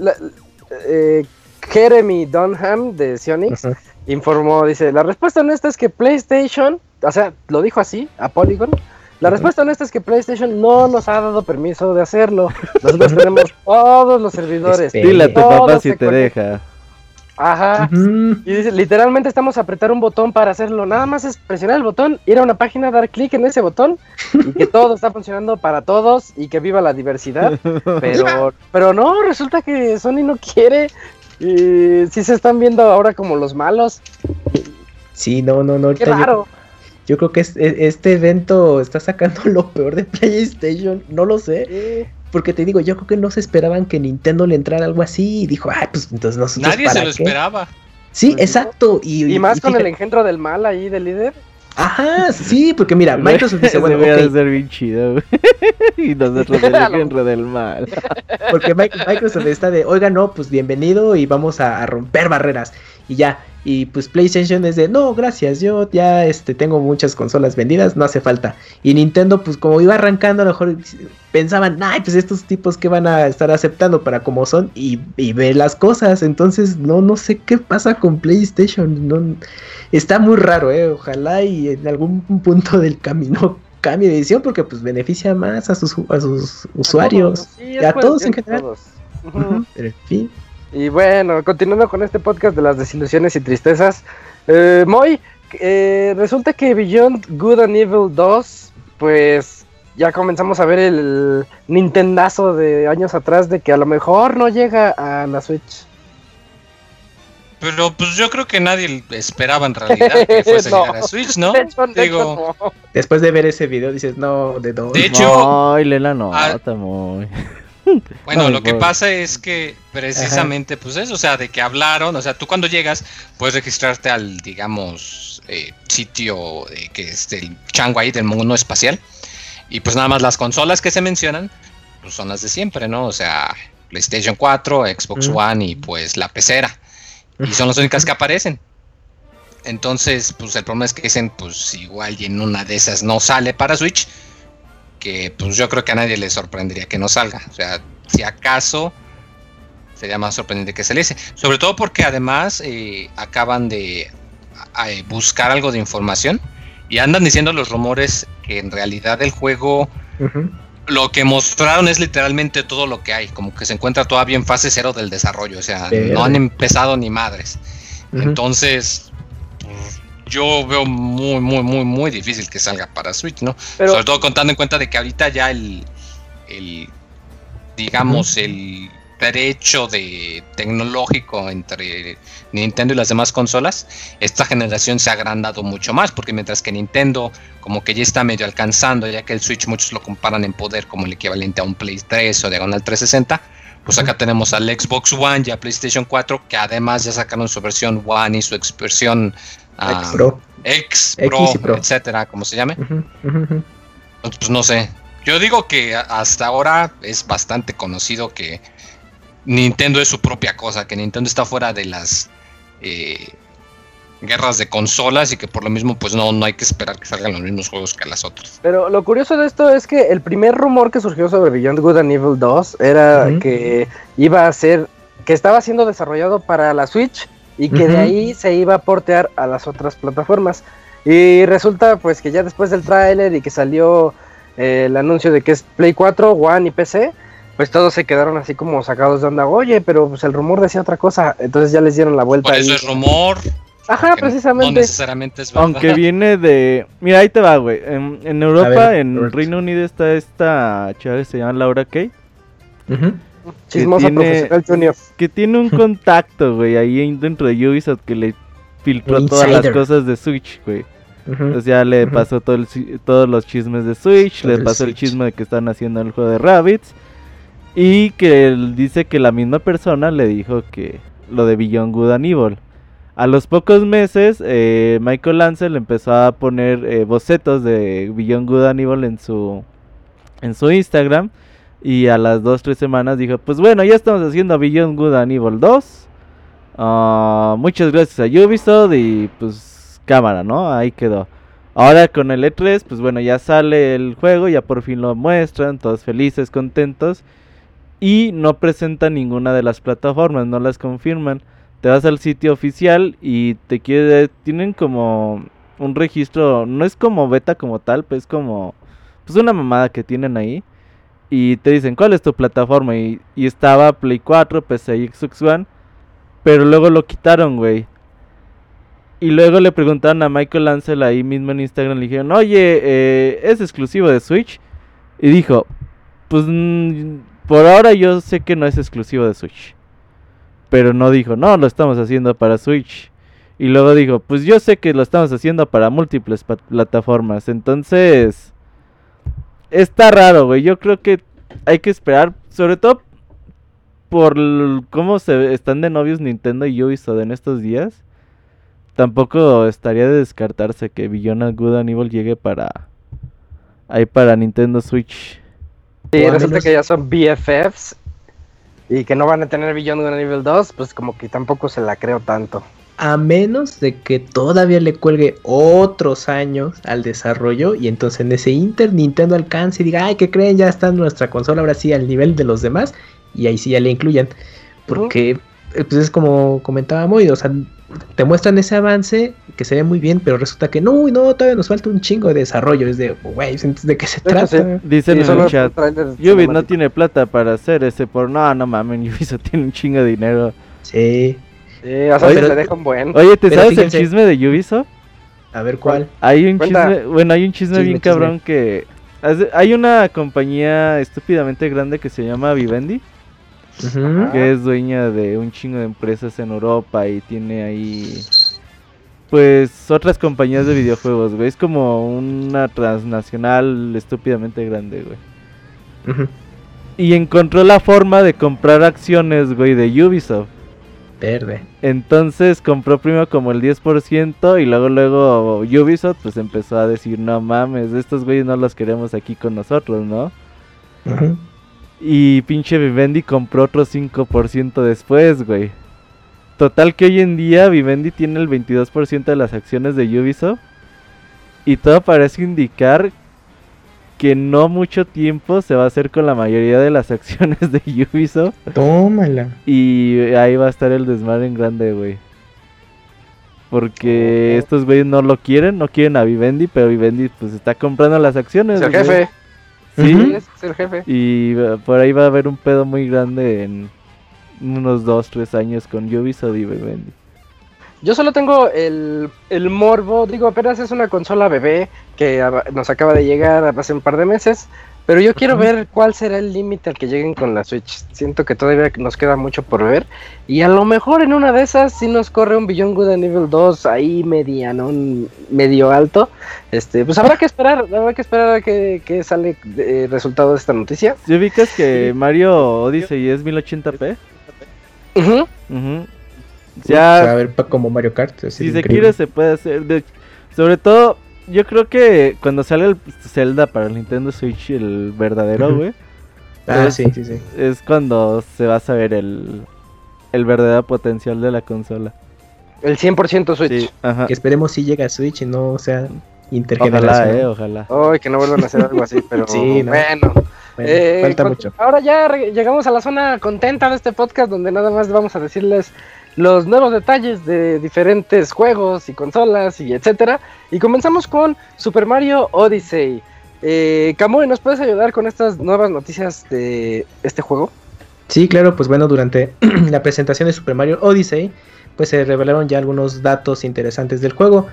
eh, Jeremy Dunham de Sionix informó, dice, la respuesta honesta es que PlayStation, o sea, lo dijo así a Polygon, la respuesta honesta es que PlayStation no nos ha dado permiso de hacerlo. Nosotros tenemos *laughs* todos los servidores. Dile a tu papá si te deja. Ajá. Y dice, literalmente estamos a apretar un botón para hacerlo. Nada más es presionar el botón, ir a una página, dar clic en ese botón y que todo está funcionando para todos y que viva la diversidad. *laughs* Pero, pero no, resulta que Sony no quiere. Y sí se están viendo ahora como los malos. Sí, no, no, no. Qué raro. Yo, creo que e, este evento está sacando *laughs* lo peor de PlayStation. No lo sé. Porque te digo, yo creo que no se esperaban que Nintendo le entrara algo así. Y dijo, ay, pues entonces nosotros. Nadie se lo esperaba. Sí, pues exacto. Y, y más con el engendro del mal ahí del líder. Ajá, sí, porque mira, *laughs* Microsoft dice, bueno, voy a ser bien chido, güey. *laughs* y nosotros el engendro del mal. porque Microsoft está de, oiga, no, pues bienvenido y vamos a romper barreras. Y ya, y pues PlayStation es de, no, gracias, yo ya este, tengo muchas consolas vendidas, no hace falta. Y Nintendo, pues como iba arrancando, a lo mejor pensaban, ay, pues estos tipos que van a estar aceptando para como son y, y ve las cosas. Entonces, no, no sé qué pasa con PlayStation. No, está muy raro, ¿eh? Ojalá y en algún punto del camino *laughs* cambie de edición porque pues beneficia más a sus, a sus usuarios. A todos, en general. Pero en fin. Y bueno, continuando con este podcast de las desilusiones y tristezas, eh, Moy, eh, resulta que Beyond Good and Evil 2, pues ya comenzamos a ver el Nintendazo de años atrás de que a lo mejor no llega a la Switch. Pero pues yo creo que nadie esperaba en realidad que fuese a *laughs* llegar a Switch, ¿no? *laughs* Digo, Después de ver ese video dices, no, de dos. De hecho, Ay, la nota, muy. *laughs* Bueno, lo que pasa es que precisamente, pues eso, o sea, de que hablaron, o sea, tú cuando llegas puedes registrarte al, digamos, eh, sitio eh, que es del chango ahí del mundo espacial. Y pues nada más las consolas que se mencionan, pues son las de siempre, ¿no? O sea, PlayStation 4, Xbox One y pues la pecera. Y son las únicas que aparecen. Entonces, pues el problema es que dicen, pues igual y en una de esas no sale para Switch que pues yo creo que a nadie le sorprendería que no salga. O sea, si acaso sería más sorprendente que saliese. Sobre todo porque además eh, acaban de buscar algo de información y andan diciendo los rumores que en realidad el juego lo que mostraron es literalmente todo lo que hay, como que se encuentra todavía en fase cero del desarrollo, o sea, no han empezado ni madres. Entonces, pues, yo veo muy, muy, muy, muy difícil que salga para Switch, ¿no? Sobre todo contando en cuenta de que ahorita ya el, el digamos, el derecho de tecnológico entre Nintendo y las demás consolas, esta generación se ha agrandado mucho más, porque mientras que Nintendo como que ya está medio alcanzando, ya que el Switch muchos lo comparan en poder como el equivalente a un Play 3 o Diagonal 360, pues acá tenemos al Xbox One y a PlayStation 4, que además ya sacaron su versión One y su X Pro, X Pro, etcétera, como se llame. Pues no sé. Yo digo que hasta ahora es bastante conocido que Nintendo es su propia cosa, que Nintendo está fuera de las eh, guerras de consolas y que por lo mismo pues no, no hay que esperar que salgan los mismos juegos que las otras. Pero lo curioso de esto es que el primer rumor que surgió sobre Beyond Good and Evil 2 era que iba a ser, que estaba siendo desarrollado para la Switch y que de ahí se iba a portear a las otras plataformas. Y resulta pues que ya después del tráiler y que salió eh, el anuncio de que es Play 4, One y PC, pues todos se quedaron así como sacados de onda. Oye, pero pues el rumor decía otra cosa, entonces ya les dieron la vuelta. Por eso es rumor. Ajá, precisamente. No necesariamente es verdad. Aunque viene de. Mira, ahí te va, güey. En, Europa, en Reino Unido está esta chava que se llama Laura Kay. Ajá Chismosa que tiene, profesional Que tiene un *laughs* contacto, güey, ahí dentro de Ubisoft que le filtró todas las cosas de Switch, güey. Entonces ya le pasó todo todos los chismes de Switch, le pasó el, chisme de que están haciendo el juego de Rabbits. Y que él dice que la misma persona le dijo que lo de Beyond Good and Evil. A los pocos meses, eh, Michael Lancel empezó a poner eh, bocetos de Beyond Good and Evil en su, en su Instagram. Y a las 2-3 semanas dijo, pues bueno, ya estamos haciendo Beyond Good and Evil 2. Ah, muchas gracias a Ubisoft y pues cámara, ¿no? Ahí quedó. Ahora con el E3, pues bueno, ya sale el juego, ya por fin lo muestran, todos felices, contentos. Y no presentan ninguna de las plataformas, no las confirman. Te vas al sitio oficial y te quiere, tienen como un registro, no es como beta como tal, pues como pues una mamada que tienen ahí y te dicen cuál es tu plataforma y, estaba Play 4, PC y Xbox One, pero luego lo quitaron, güey. Y luego le preguntaron a Michael Ansel ahí mismo en Instagram, le dijeron, oye, eh, ¿es exclusivo de Switch? Y dijo, pues mm, por ahora yo sé que no es exclusivo de Switch. Pero no dijo, no, lo estamos haciendo para Switch. Y luego dijo, pues yo sé que lo estamos haciendo para múltiples plataformas. Entonces, está raro, güey. Yo creo que hay que esperar, sobre todo por cómo se están de novios Nintendo y Ubisoft en estos días. Tampoco estaría de descartarse que Beyond Good and Evil llegue para ahí para Nintendo Switch. Sí, resulta que ya son BFFs y que no van a tener Beyond Good and Evil 2, pues como que tampoco se la creo tanto. A menos de que todavía le cuelgue otros años al desarrollo y entonces en ese Inter Nintendo alcance y diga, ay, ¿qué creen? Ya está nuestra consola ahora sí al nivel de los demás y ahí sí ya le incluyan. Porque eh, pues es como comentaba Moy, o sea, te muestran ese avance que se ve muy bien, pero resulta que no, no, todavía nos falta un chingo de desarrollo. Es de, güey, ¿de qué se trata? Dicen en el chat, Ubisoft no tiene plata para hacer ese por... No, no mames, *laughs* Ubisoft tiene un chingo de dinero. Sí. Sí, o sea, se dejan buen. Oye, ¿te sabes el chisme de Ubisoft? A ver, ¿cuál? Hay un chisme, bueno, hay un chisme, bien cabrón que... Hay una compañía estúpidamente grande que se llama Vivendi que es dueña de un chingo de empresas en Europa y tiene ahí pues otras compañías de videojuegos, güey. Es como una transnacional estúpidamente grande, güey. Y encontró la forma de comprar acciones, güey, de Ubisoft. Verde. Entonces compró primero como el 10% y luego luego Ubisoft pues empezó a decir, no mames, estos güeyes no los queremos aquí con nosotros, ¿no? Y pinche Vivendi compró otro 5% después, güey. Total que hoy en día Vivendi tiene el 22% de las acciones de Ubisoft. Y todo parece indicar que no mucho tiempo se va a hacer con la mayoría de las *laughs* acciones de Ubisoft. Tómala. Y ahí va a estar el desmadre en grande, güey. Porque estos güeyes no lo quieren, no quieren a Vivendi, pero Vivendi pues está comprando las acciones. el jefe. Sí, es el jefe. Y uh, por ahí va a haber un pedo muy grande en unos 2, 3 años con Ubisoft y Vivendi. Yo solo tengo el, el, morbo, digo, apenas es una consola bebé que nos acaba de llegar hace un par de meses, pero yo quiero ver cuál será el límite al que lleguen con la Switch. Siento que todavía nos queda mucho por ver. Y a lo mejor en una de esas sí nos corre un Beyond Good a nivel 2 ahí mediano, medio alto. Este, pues habrá que esperar, habrá que esperar a que, sale el resultado de esta noticia. ¿Sí ubicas que Mario Odyssey es 1080p? Uh Ya, a ver, como Mario Kart. Si se quiere se puede hacer. sobre todo yo creo que cuando sale el Zelda para el Nintendo Switch, el verdadero, güey. Ah, es, sí, sí, sí. Es cuando se va a saber el, el verdadero potencial de la consola. El 100% Switch. ajá. Que esperemos si llega a Switch y no sea intergeneracional. Ojalá, eh, ojalá. Ay, que no vuelvan a hacer algo así, *laughs* pero sí, bueno. Eh, falta mucho. Ahora ya llegamos a la zona contenta de este podcast donde nada más vamos a decirles los nuevos detalles de diferentes juegos y consolas y etcétera. Y comenzamos con Super Mario Odyssey. Eh, ¿nos puedes ayudar con estas nuevas noticias de este juego? Sí, claro, pues bueno, durante *clears throat* la presentación de Super Mario Odyssey, pues se revelaron ya algunos datos interesantes del juego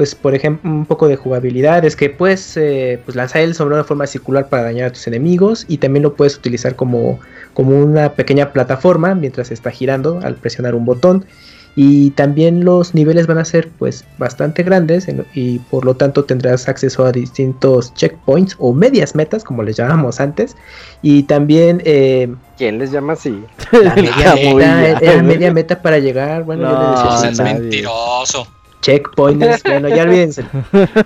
pues por ejemplo un poco de jugabilidad es que puedes eh, pues lanzar el sobre una forma circular para dañar a tus enemigos y también lo puedes utilizar como, como una pequeña plataforma mientras está girando al presionar un botón. Y también los niveles van a ser pues bastante grandes y por lo tanto tendrás acceso a distintos checkpoints o medias metas como les llamamos antes. Y también eh, ¿quién les llama así? la media *laughs* meta, media meta para llegar bueno yo le decía es mentiroso checkpoints, *laughs* bueno, ya olvídense.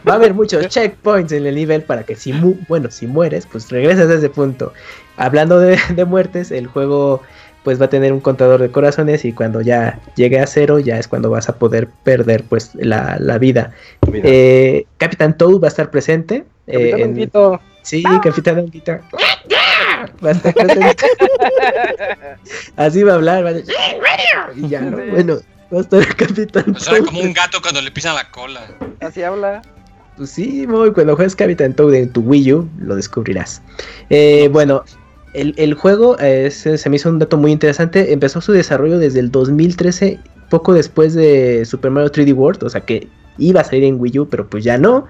Va a haber muchos checkpoints en el nivel para que si, bueno, si mueres, pues regresas a ese punto. Hablando de, muertes, el juego pues va a tener un contador de corazones y cuando ya llegue a cero ya es cuando vas a poder perder pues la, vida. Eh, Capitán Toad va a estar presente. Capitán eh, Sí, Capitán Honguito. Va a estar presente. *laughs* Así va a hablar. Va a... *laughs* Y ya, ¿no? Bueno, Va a estar el Capitán Toad. como un gato cuando le pisan la cola. Así habla. Pues sí, muy, cuando juegues Capitán Toad en tu Wii U, lo descubrirás. Eh, bueno, el, juego se me hizo un dato muy interesante. Empezó su desarrollo desde el 2013, poco después de Super Mario 3D World, o sea que iba a salir en Wii U, pero pues ya no.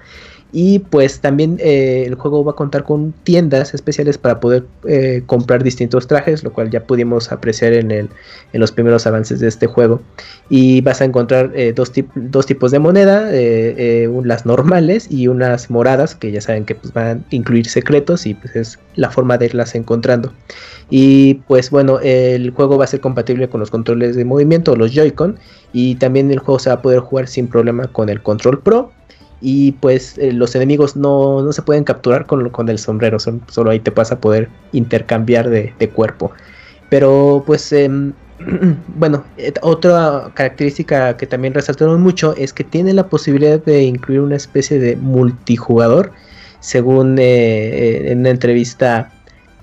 Y pues también eh, el juego va a contar con tiendas especiales para poder eh, comprar distintos trajes, lo cual ya pudimos apreciar en, el, en los primeros avances de este juego. Y vas a encontrar eh, dos, dos, tipos de moneda, las normales y unas moradas, que ya saben que pues, van a incluir secretos y pues es la forma de irlas encontrando. Y pues bueno, el juego va a ser compatible con los controles de movimiento, los Joy-Con, y también el juego se va a poder jugar sin problema con el Control Pro y pues eh, los enemigos no, se pueden capturar con, con el sombrero, solo ahí te vas a poder intercambiar de, cuerpo. Pero pues em, *clears throat* bueno, eh, otra característica que también resaltaron mucho es que tiene la posibilidad de incluir una especie de multijugador, según eh, en una entrevista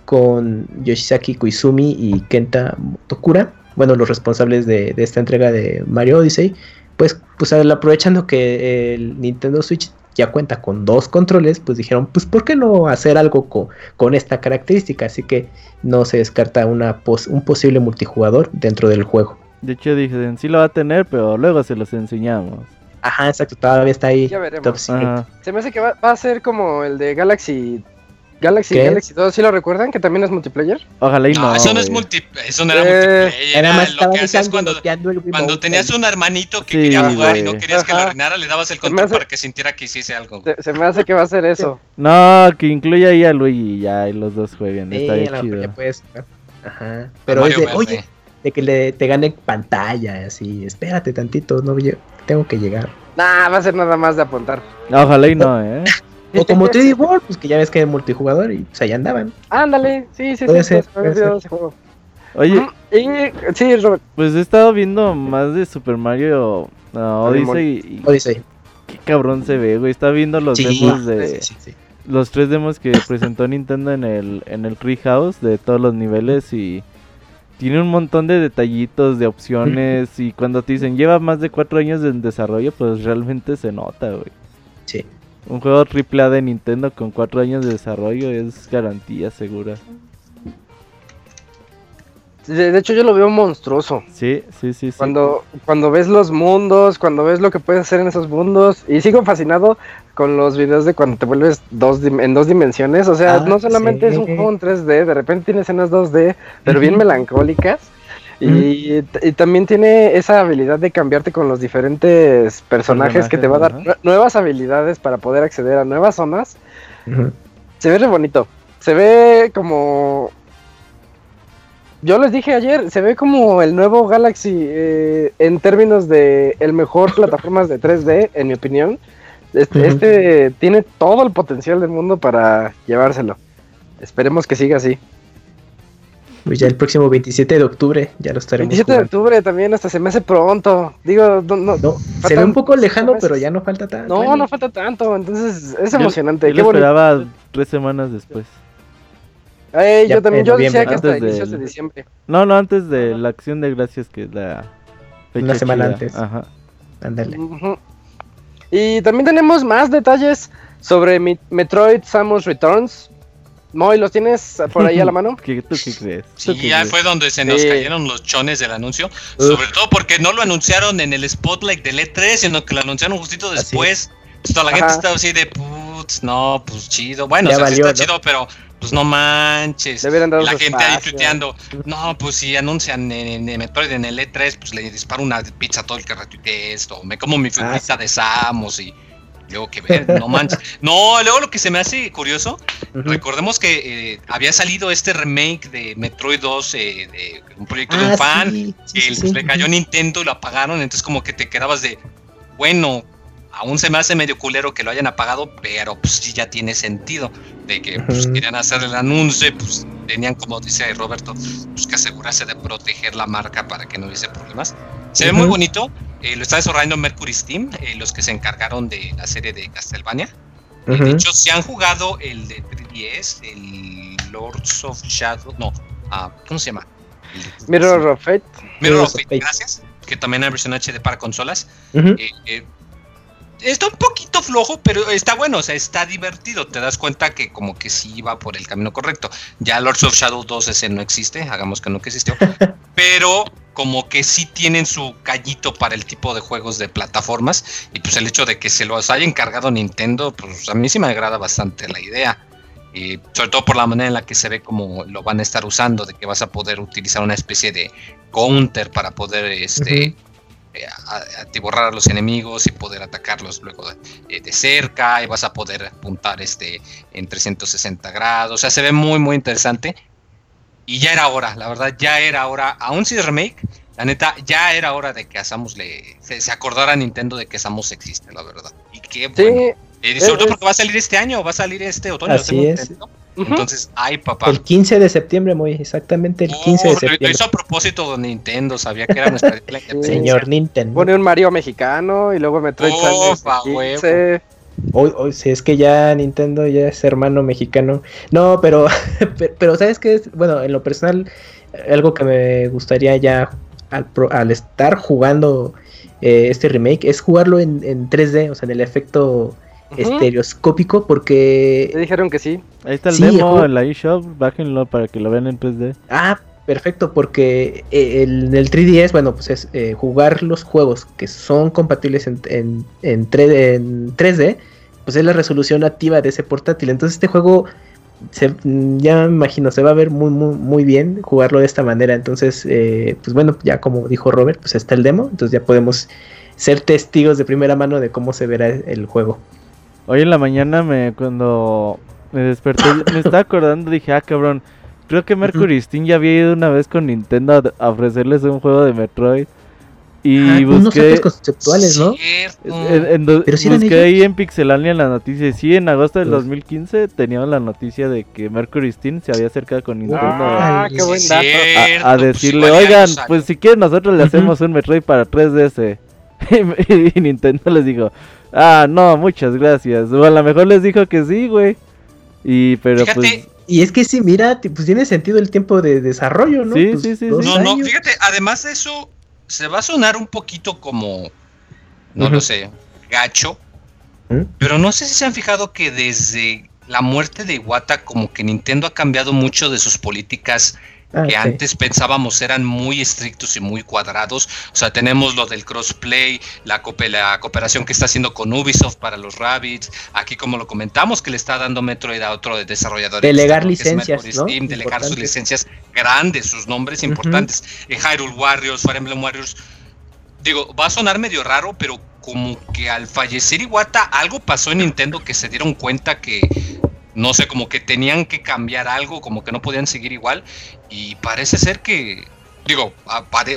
con Yoshisaki Koizumi y Kenta Tokura, bueno, los responsables de, de esta entrega de Mario Odyssey, pues, pues aprovechando que el Nintendo Switch ya cuenta con dos controles, pues dijeron, pues ¿por qué no hacer algo con, esta característica? Así que no se descarta una un posible multijugador dentro del juego. De hecho dije, sí lo va a tener, pero luego se los enseñamos. Ajá, exacto, todavía está ahí. Ya veremos. Se me hace que va, va, a ser como el de Galaxy Galaxy, Galaxy ¿todos ¿sí lo recuerdan? Que también es multiplayer. Ojalá y no. no eso no es multiplayer, eso no era eh, multiplayer. Era, más lo que hacías cuando, cuando tenías un hermanito que quería jugar y no querías que lo arruinara, le dabas el control para que sintiera que hiciese algo. Se, me hace que va a ser eso. *laughs* No, que incluya ahí a Luigi y ya y los dos jueguen. Está bien chido. Puedes, ajá. Pero es de, oye, de que le, te gane pantalla, así, espérate tantito, no tengo que llegar. Nah, va a ser nada más de apuntar. Ojalá y no, eh. *laughs* O como *laughs* 3D World, pues que ya ves que es multijugador y pues allá andaban. Ándale, sí, sí, puede sí. Ser, puede ser. Oye, y, sí, Robert. Pues he estado viendo más de Super Mario uh, Odyssey. Y, Odyssey. Qué cabrón se ve, güey. Estaba viendo los demos de. Sí, sí, los tres demos que presentó Nintendo en el, en el Treehouse de todos los niveles y tiene un montón de detallitos, de opciones *laughs* y cuando te dicen lleva más de cuatro años en desarrollo, pues realmente se nota, güey. Sí. Un juego AAA de Nintendo con cuatro años de desarrollo es garantía segura. De, hecho yo lo veo monstruoso. Sí, sí, sí, Cuando, cuando ves los mundos, cuando ves lo que puedes hacer en esos mundos. Y sigo fascinado con los videos de cuando te vuelves dos en dos dimensiones. O sea, ah, no solamente es un juego en 3D, de repente tiene escenas 2D, pero bien melancólicas. Y, también tiene esa habilidad de cambiarte con los diferentes personajes que te va a dar nuevas habilidades para poder acceder a nuevas zonas. Se ve re bonito. Se ve como. Yo les dije ayer, se ve como el nuevo Galaxy eh, en términos de el mejor *laughs* plataformas de 3D, en mi opinión. Este, este tiene todo el potencial del mundo para llevárselo. Esperemos que siga así. Pues ya el próximo 27 de octubre ya lo estaremos 27 de octubre también, hasta se me hace pronto. Digo, no, no, se ve un poco lejano, pero ya no falta tanto. No, no falta tanto, entonces es emocionante. Yo, esperaba tres semanas después. yo también, yo decía que hasta inicios de diciembre. No, no, antes de la acción de gracias, que es la fecha Una semana antes. Ajá. Ándale. Y también tenemos más detalles sobre Metroid Samus Returns. Moy, ¿los tienes por ahí a la mano? *laughs* ¿Qué, ¿Tú qué crees? Sí, ya fue donde se nos cayeron los chones del anuncio. Sobre todo porque no lo anunciaron en el spotlight del E3, sino que lo anunciaron justito después. Pues toda la gente estaba así de, putz, no, pues chido. Bueno, o sea, sí está chido, pero pues no manches. la gente ahí tuiteando, no, pues si anuncian en, en, Metroid en el E3, pues le disparo una pizza a todo el que retuite esto. Me como mi ah, figurita de Samus y luego que ver, no manches. No, luego lo que se me hace curioso, recordemos que eh, había salido este remake de Metroid 2 eh, de un proyecto de un ah, fan, que le cayó Nintendo y lo apagaron, entonces como que te quedabas de, bueno, aún se me hace medio culero que lo hayan apagado, pero pues sí ya tiene sentido de que pues, querían hacer el anuncio, pues tenían como dice Roberto, pues que asegurarse de proteger la marca para que no hubiese problemas. Se ve muy bonito, eh, lo está desarrollando Mercury Steam, eh, los que se encargaron de la serie de Castlevania. Eh, de hecho, si han jugado el de 3DS, el Lords of Shadow, no, uh, ¿cómo se llama? Mirror of Fate. Mirror of Fate, gracias. Que también hay versión HD para consolas. está un poquito flojo, pero está bueno, o sea, está divertido. Te das cuenta que como que sí va por el camino correcto. Ya Lords of Shadow 2 ese no existe, hagamos que no que existió. *laughs* pero como que sí tienen su callito para el tipo de juegos de plataformas y pues el hecho de que se los haya encargado Nintendo, pues a mí sí me agrada bastante la idea. Y sobre todo por la manera en la que se ve como lo van a estar usando, de que vas a poder utilizar una especie de counter para poder este, eh, atiborrar a los enemigos y poder atacarlos luego de, de, cerca y vas a poder apuntar este, en 360 grados. O sea, se ve muy, muy interesante. Y ya era hora, la verdad, ya era hora, aún si es remake, la neta, ya era hora de que a Samus le, se, acordara a Nintendo de que Samus existe, la verdad. Y qué bueno. y sobre todo porque va a salir este año, va a salir este otoño. Así es. Entonces, ay, papá. El 15 de septiembre, muy exactamente el 15 de septiembre. Lo hizo a propósito de Nintendo, sabía que era nuestra *laughs* Señor Nintendo. Pone un Mario mexicano y luego me trae oh, Hoy, hoy, si es que ya Nintendo ya es hermano mexicano. No, pero, *laughs* pero, ¿sabes qué? Es? Bueno, en lo personal, algo que me gustaría ya al, estar jugando eh, este remake es jugarlo en, en, 3D, o sea, en el efecto estereoscópico, porque... Me dijeron que sí. Ahí está el demo en la eShop, bájenlo para que lo vean en 3D. Ah, perfecto, porque eh, en el 3DS, bueno, pues es eh, jugar los juegos que son compatibles en, en, en, 3D, pues es la resolución activa de ese portátil. Entonces este juego, se, ya me imagino, se va a ver muy, muy, muy bien jugarlo de esta manera. Entonces, eh, pues bueno, ya como dijo Robert, pues está el demo, entonces ya podemos ser testigos de primera mano de cómo se verá el juego. Hoy en la mañana me cuando me desperté, me estaba acordando, dije, ah, cabrón, Creo que Mercury Steam ya había ido una vez con Nintendo a ofrecerles un juego de Metroid. Y ah, busqué. conceptuales, ¿no? Pero sí busqué ahí en Pixelania la noticia. Sí, en agosto del 2015 teníamos la noticia de que Mercury Steam se había acercado con Nintendo. Ah, qué buen dato. A, pues decirle, oigan, pues si quieren, nosotros le hacemos un Metroid para 3DS. *laughs* y, Nintendo les dijo, ah, no, muchas gracias. O a lo mejor les dijo que sí, güey. Y, pero pues y es que sí, mira, pues tiene sentido el tiempo de desarrollo, ¿no? Sí, pues sí, sí. No, no, fíjate, además de eso, se va a sonar un poquito como, no lo sé, gacho. ¿Mm? Pero no sé si se han fijado que desde la muerte de Iwata, como que Nintendo ha cambiado mucho de sus políticas Ah, que antes pensábamos eran muy estrictos y muy cuadrados. O sea, tenemos lo del crossplay, la, la cooperación que está haciendo con Ubisoft para los Rabbits. Aquí, como lo comentamos, que le está dando Metroid a otro de desarrolladores. Delegar licencias. delegar sus licencias grandes, sus nombres importantes. Eh, Hyrule Warriors, Fire Emblem Warriors. Digo, va a sonar medio raro, pero como que al fallecer Iwata algo pasó en Nintendo que se dieron cuenta que no sé, como que tenían que cambiar algo, como que no podían seguir igual. Y parece ser que, digo,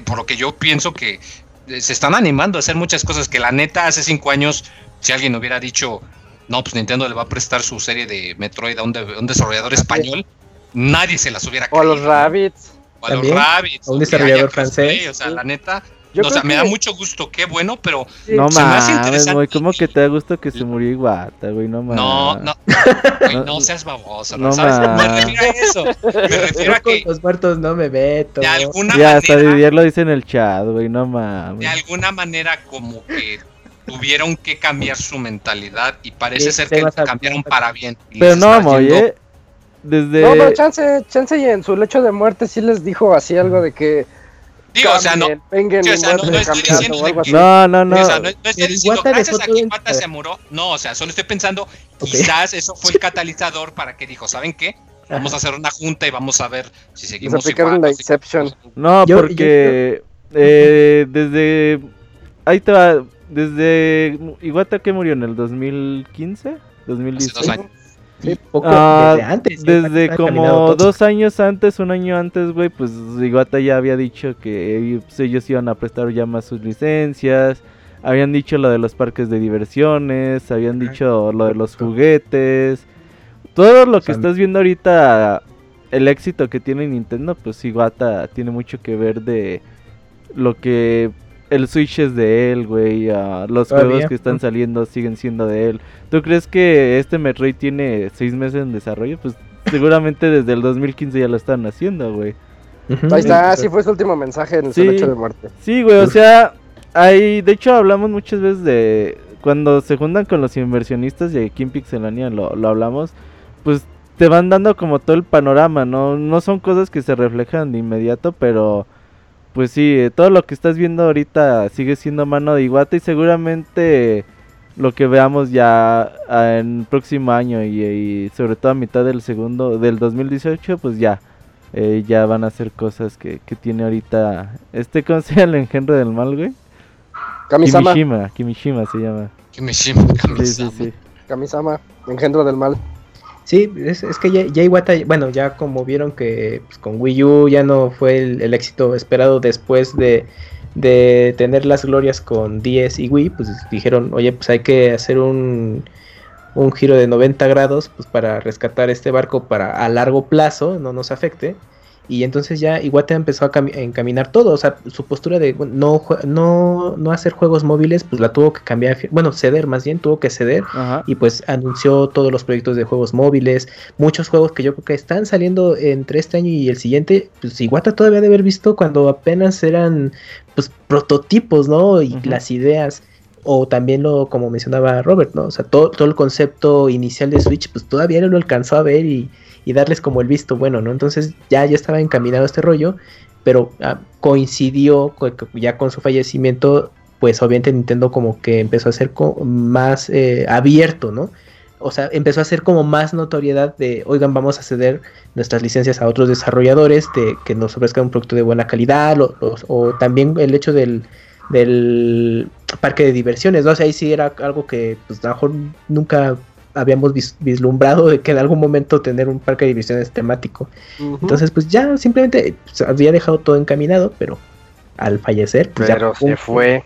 por lo que yo pienso que eh, se están animando a hacer muchas cosas que la neta hace cinco años, si alguien hubiera dicho, no, pues Nintendo le va a prestar su serie de Metroid a un, desarrollador español, nadie se las hubiera creído. O a los Rabbits. O a los Rabbits. A un desarrollador francés. O sea, la neta o sea, me da mucho gusto, qué bueno, pero no se mames, güey, ¿cómo que te da gusto que se murió Iguata, güey? No mames. No, no, güey, *laughs* no seas baboso, ¿no? ¿sabes? Me refiero a eso. Me refiero a que los muertos no me meto. De alguna ya, hasta Didier lo dice en el chat, güey, no mames. De alguna manera como que tuvieron que cambiar su mentalidad y parece ser que cambiaron para bien. Pero no, oye, desde... No, pero Chance, Chance y en su lecho de muerte sí les dijo así algo de que Digo, o sea, no, no, estoy diciendo que, no, no, no. O sea, no, estoy diciendo gracias a que Iwata se muró. No, o sea, solo estoy pensando, quizás eso fue el catalizador para que dijo, ¿saben qué? Vamos a hacer una junta y vamos a ver si seguimos igual. La Inception. No, porque Eh, desde ahí te va, desde Iwata que murió en el 2015, 2016. Hace dos años. Sí, poco ah, desde antes. Desde como dos años antes, un año antes, güey, pues Iguata ya había dicho que pues, ellos iban a prestar ya más sus licencias. Habían dicho lo de los parques de diversiones, habían dicho lo de los juguetes. Todo lo que estás viendo ahorita, el éxito que tiene Nintendo, pues Iguata tiene mucho que ver de lo que el Switch es de él, güey. los juegos que están saliendo siguen siendo de él. ¿Tú crees que este Metroid tiene seis meses en desarrollo? Pues seguramente desde el 2015 ya lo están haciendo, güey. Ahí está, así fue su último mensaje en el sí, de muerte. Sí, güey, o sea, hay, de hecho hablamos muchas veces de cuando se juntan con los inversionistas y aquí en Pixelania lo, lo hablamos, pues te van dando como todo el panorama, ¿no? No son cosas que se reflejan de inmediato, pero pues sí, eh, todo lo que estás viendo ahorita sigue siendo mano de Iwata y seguramente lo que veamos ya ah, en el próximo año y, sobre todo a mitad del segundo del 2018, pues ya eh, ya van a hacer cosas que, tiene ahorita este ¿cómo se llama el engendro del mal, güey? Kamisama. Kimishima, Kimishima se llama. Kimishima, Kamisama. Sí, sí, sí. Kamisama, engendro del mal. Sí, es, que ya, ya, bueno, ya como vieron que pues, con Wii U ya no fue el, éxito esperado después de, de, tener las glorias con 10 y Wii, pues dijeron, oye, pues hay que hacer un, un giro de 90 grados pues, para rescatar este barco para a largo plazo, no nos afecte. Y entonces ya Iwata empezó a, encaminar todo, o sea, su postura de no, no, no hacer juegos móviles, pues la tuvo que cambiar, bueno, ceder más bien, tuvo que ceder y pues anunció todos los proyectos de juegos móviles, muchos juegos que yo creo que están saliendo entre este año y el siguiente, pues Iwata todavía de haber visto cuando apenas eran pues prototipos, ¿no? Y las ideas o también lo como mencionaba Robert, ¿no? O sea, todo, todo el concepto inicial de Switch, pues todavía no lo alcanzó a ver y y darles como el visto bueno, ¿no? Entonces ya, ya estaba encaminado este rollo, pero ah, coincidió ya con su fallecimiento, pues obviamente Nintendo como que empezó a ser más eh, abierto, ¿no? O sea, empezó a ser como más notoriedad de, oigan, vamos a ceder nuestras licencias a otros desarrolladores de que nos ofrezcan un producto de buena calidad, o también el hecho del, del parque de diversiones, ¿no? O sea, ahí sí era algo que pues a lo mejor nunca habíamos vislumbrado de que en algún momento tener un parque de diversiones temático. Entonces, pues ya simplemente pues, había dejado todo encaminado, pero al fallecer, pues pero se fue.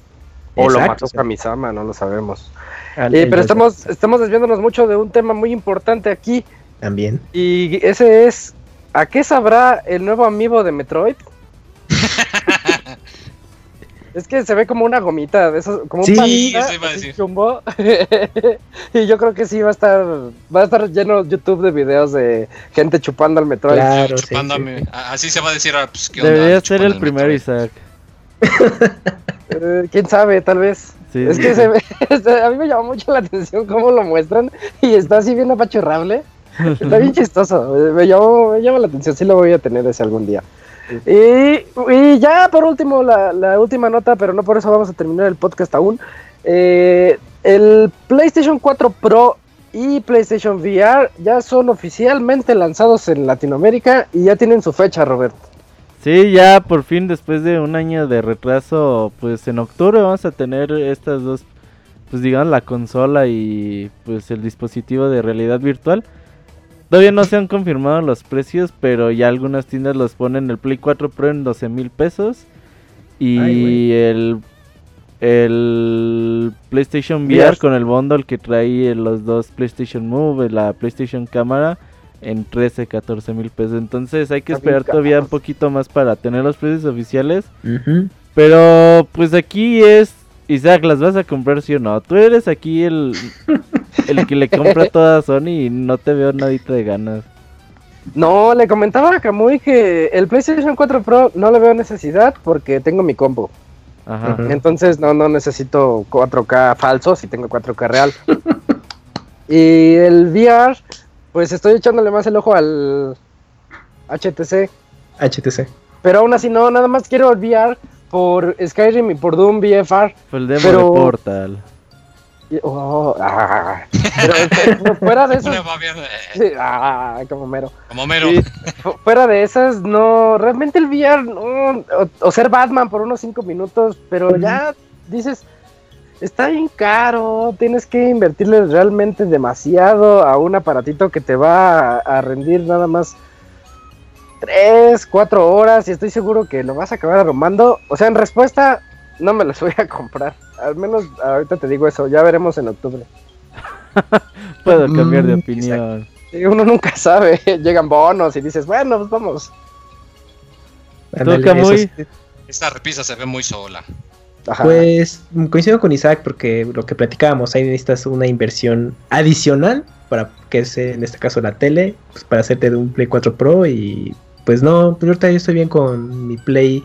O lo mató Kamisama, no lo sabemos. Eh, pero estamos, estamos desviándonos mucho de un tema muy importante aquí. También. Y ese es, ¿a qué sabrá el nuevo amigo de Metroid? *laughs* Es que se ve como una gomita, de esos, como un sí, chumbo. *laughs* y yo creo que sí va a estar, va a estar lleno YouTube de videos de gente chupando al Metroid. Claro, chupándome. Así se va a decir, ah, pues, ¿qué Debería ser el primero, Isaac. Eh, Quién sabe, tal vez. es que se ve, *laughs* a mí me llama mucho la atención cómo lo muestran y está así bien apachurrable. Está bien *laughs* chistoso, me llama, me llama la atención, sí lo voy a tener ese algún día. Y, ya por último, la, última nota, pero no por eso vamos a terminar el podcast aún. Eh, el PlayStation 4 Pro y PlayStation VR ya son oficialmente lanzados en Latinoamérica y ya tienen su fecha, Roberto. Sí, ya por fin después de un año de retraso, pues en octubre vamos a tener estas dos, pues digamos la consola y pues el dispositivo de realidad virtual. Todavía no se han confirmado los precios, pero ya algunas tiendas los ponen el Play 4 Pro en 12 mil pesos. Y el, el PlayStation VR con el bundle que trae los dos PlayStation Move, la PlayStation Cámara, en 13, 14 mil pesos. Entonces hay que esperar todavía un poquito más para tener los precios oficiales. Pero pues aquí es Isaac, ¿las vas a comprar sí o no? Tú eres aquí el, el que le compra *laughs* toda Sony y no te veo nadita de ganas. No, le comentaba a Kamui que el PlayStation 4 Pro no le veo necesidad porque tengo mi combo. Ajá. Entonces no, no necesito 4K falso si tengo 4K real. *laughs* y el VR, pues estoy echándole más el ojo al HTC. HTC. Pero aún así no, nada más quiero el VR por Skyrim y por Doom BFR. Por el demo de Portal. Oh, ah, pero, fuera de *laughs* esas. ah, como mero. Como mero. fuera de esas, no. Realmente el VR, no. O, ser Batman por unos 5 minutos, pero ya dices. Está bien caro, tienes que invertirle realmente demasiado a un aparatito que te va a rendir nada más 3, 4 horas y estoy seguro que lo vas a acabar arrumando. O sea, en respuesta, no me los voy a comprar. Al menos ahorita te digo eso, ya veremos en octubre. *laughs* Puedo cambiar de mm, opinión. uno nunca sabe, *laughs* llegan bonos y dices, bueno, pues vamos. Toca muy... Esta repisa se ve muy sola. Pues coincido con Isaac porque lo que platicábamos, ahí necesitas una inversión adicional para que es en este caso la tele, pues para hacerte de un Play 4 Pro y pues no, pero ahorita yo estoy bien con mi Play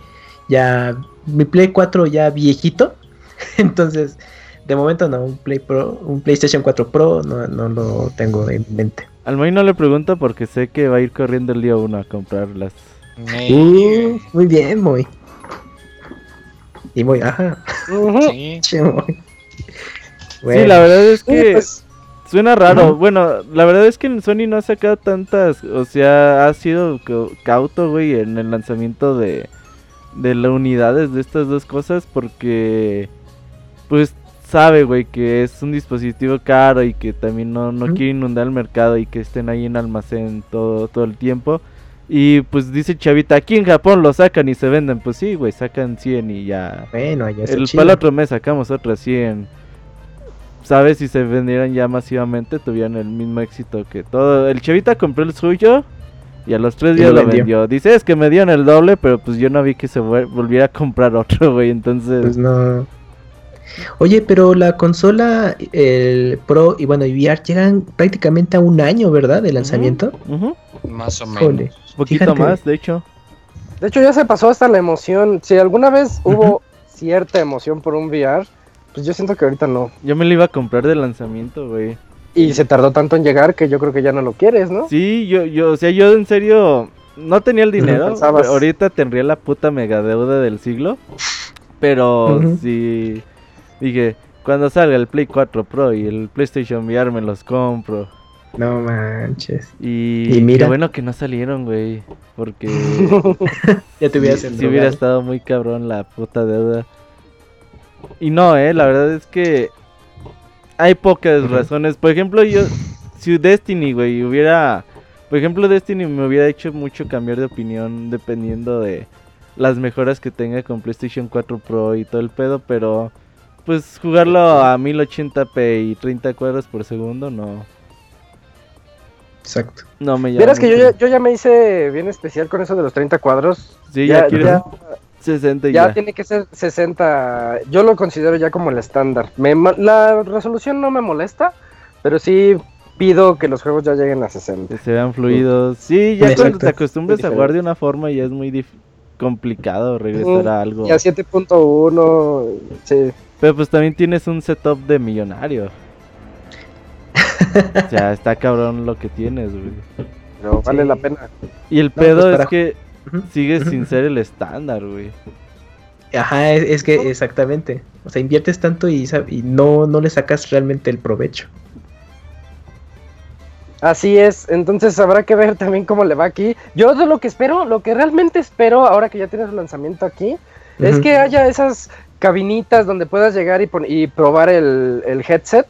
ya, mi Play 4 ya viejito, *laughs* entonces de momento no, un Play Pro, un PlayStation 4 Pro no, no lo tengo en mente. Al Moy no le pregunto porque sé que va a ir corriendo el día 1 a comprarlas. Uh, muy bien, muy. Y muy, ajá. Sí. *laughs* sí, la verdad es que pues, suena raro. Bueno, la verdad es que Sony no ha sacado tantas, o sea, ha sido cauto, güey, en el lanzamiento de de las unidades de estas dos cosas porque pues sabe, güey, que es un dispositivo caro y que también no, no quiere inundar el mercado y que estén ahí en almacén todo, todo el tiempo. Y pues dice Chavita, aquí en Japón lo sacan y se venden. Pues sí, güey, sacan 100 y ya. Bueno, ya El, para el otro mes sacamos otras 100. ¿Sabes? Si se vendieran ya masivamente, tuvieran el mismo éxito que todo. El Chavita compró el suyo y a los tres días lo, vendió. Dice, es que me dieron el doble, pero pues yo no vi que se volviera a comprar otro, güey. Entonces... Pues no. Oye, pero la consola, el Pro y bueno, y VR llegan prácticamente a un año, ¿verdad? De lanzamiento. Más o menos. Un poquito más, de hecho. De hecho, ya se pasó hasta la emoción. Si alguna vez hubo cierta emoción por un VR, pues yo siento que ahorita no. Yo me lo iba a comprar de lanzamiento, güey. Y se tardó tanto en llegar que yo creo que ya no lo quieres, ¿no? Sí, yo, yo, o sea, yo en serio no tenía el dinero. Ahorita tendría la puta mega deuda del siglo. Pero sí, dije, cuando salga el Play 4 Pro y el PlayStation VR me los compro. No manches. Y, mira. Qué bueno que no salieron, güey. Porque. *laughs* *laughs* ya te hubieras Si hubiera estado muy cabrón la puta deuda. Y no, eh, la verdad es que hay pocas razones. Por ejemplo, yo, si Destiny, güey, hubiera... Por ejemplo, Destiny me hubiera hecho mucho cambiar de opinión dependiendo de las mejoras que tenga con PlayStation 4 Pro y todo el pedo, pero pues jugarlo a 1080p y 30 cuadros por segundo no. Exacto. No me llama. que yo ya, yo ya, me hice bien especial con eso de los 30 cuadros. Sí, ya, ya 60 ya. tiene que ser 60. Yo lo considero ya como el estándar. la resolución no me molesta, pero sí pido que los juegos ya lleguen a 60. Que se vean fluidos. Sí, ya cuando te acostumbres a jugar de una forma ya es muy complicado regresar a algo. Y a 7.1, sí. Pero pues también tienes un setup de millonario. *laughs* o sea, está cabrón lo que tienes, güey. Pero vale la pena. Y el pedo pues, es que sigue sin ser el estándar, güey. Ajá, es, que exactamente. O sea, inviertes tanto y, y no, no le sacas realmente el provecho. Así es, entonces habrá que ver también cómo le va aquí. Yo de lo que espero, lo que realmente espero ahora que ya tienes el lanzamiento aquí, es que haya esas cabinitas donde puedas llegar y, y probar el, el, headset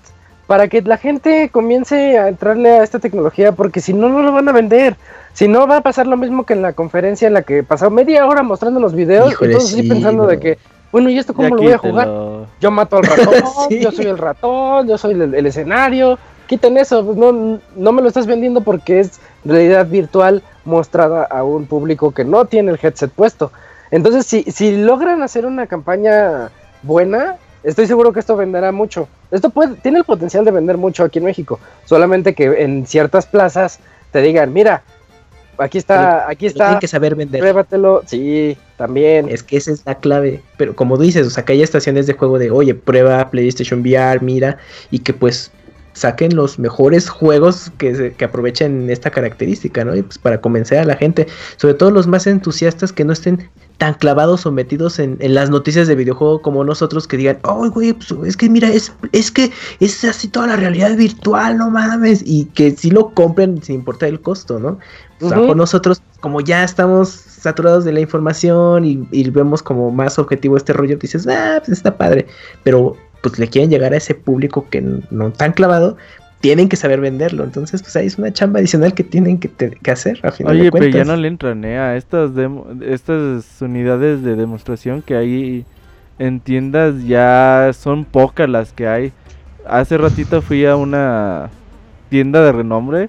para que la gente comience a entrarle a esta tecnología, porque si no, no lo van a vender. Si no, va a pasar lo mismo que en la conferencia en la que pasó media hora mostrando los videos y todos así pensando de que, bueno, ¿y esto cómo lo voy a jugar? Yo mato al *laughs* ratón, yo soy el ratón, yo soy el, escenario. Quiten eso, pues no, no me lo estás vendiendo porque es realidad virtual mostrada a un público que no tiene el headset puesto. Entonces, si, si logran hacer una campaña buena, estoy seguro que esto venderá mucho. Esto puede, tiene el potencial de vender mucho aquí en México. Solamente que en ciertas plazas te digan, mira, Aquí está, aquí está. Hay que saber vender. Pruébatelo, sí, también. Es que esa es la clave. Pero como dices, o sea, que hay estaciones de juego de, oye, prueba PlayStation VR, mira, y que pues saquen los mejores juegos que, que aprovechen esta característica, ¿no? Y pues para convencer a la gente, sobre todo los más entusiastas que no estén tan clavados o metidos en, las noticias de videojuego como nosotros que digan, oh, güey, pues, es que mira, es, es que es así toda la realidad virtual, no mames, y que si lo compren sin importar el costo, ¿no? O sea, por nosotros, como ya estamos saturados de la información y, y, vemos como más objetivo este rollo, dices, ah, pues está padre, pero pues le quieren llegar a ese público que no tan clavado, tienen que saber venderlo. Entonces, pues ahí es una chamba adicional que tienen que, hacer a final Oye, pero ya no le entran ¿eh? a estas, estas unidades de demostración que hay en tiendas, ya son pocas las que hay. Hace ratito fui a una tienda de renombre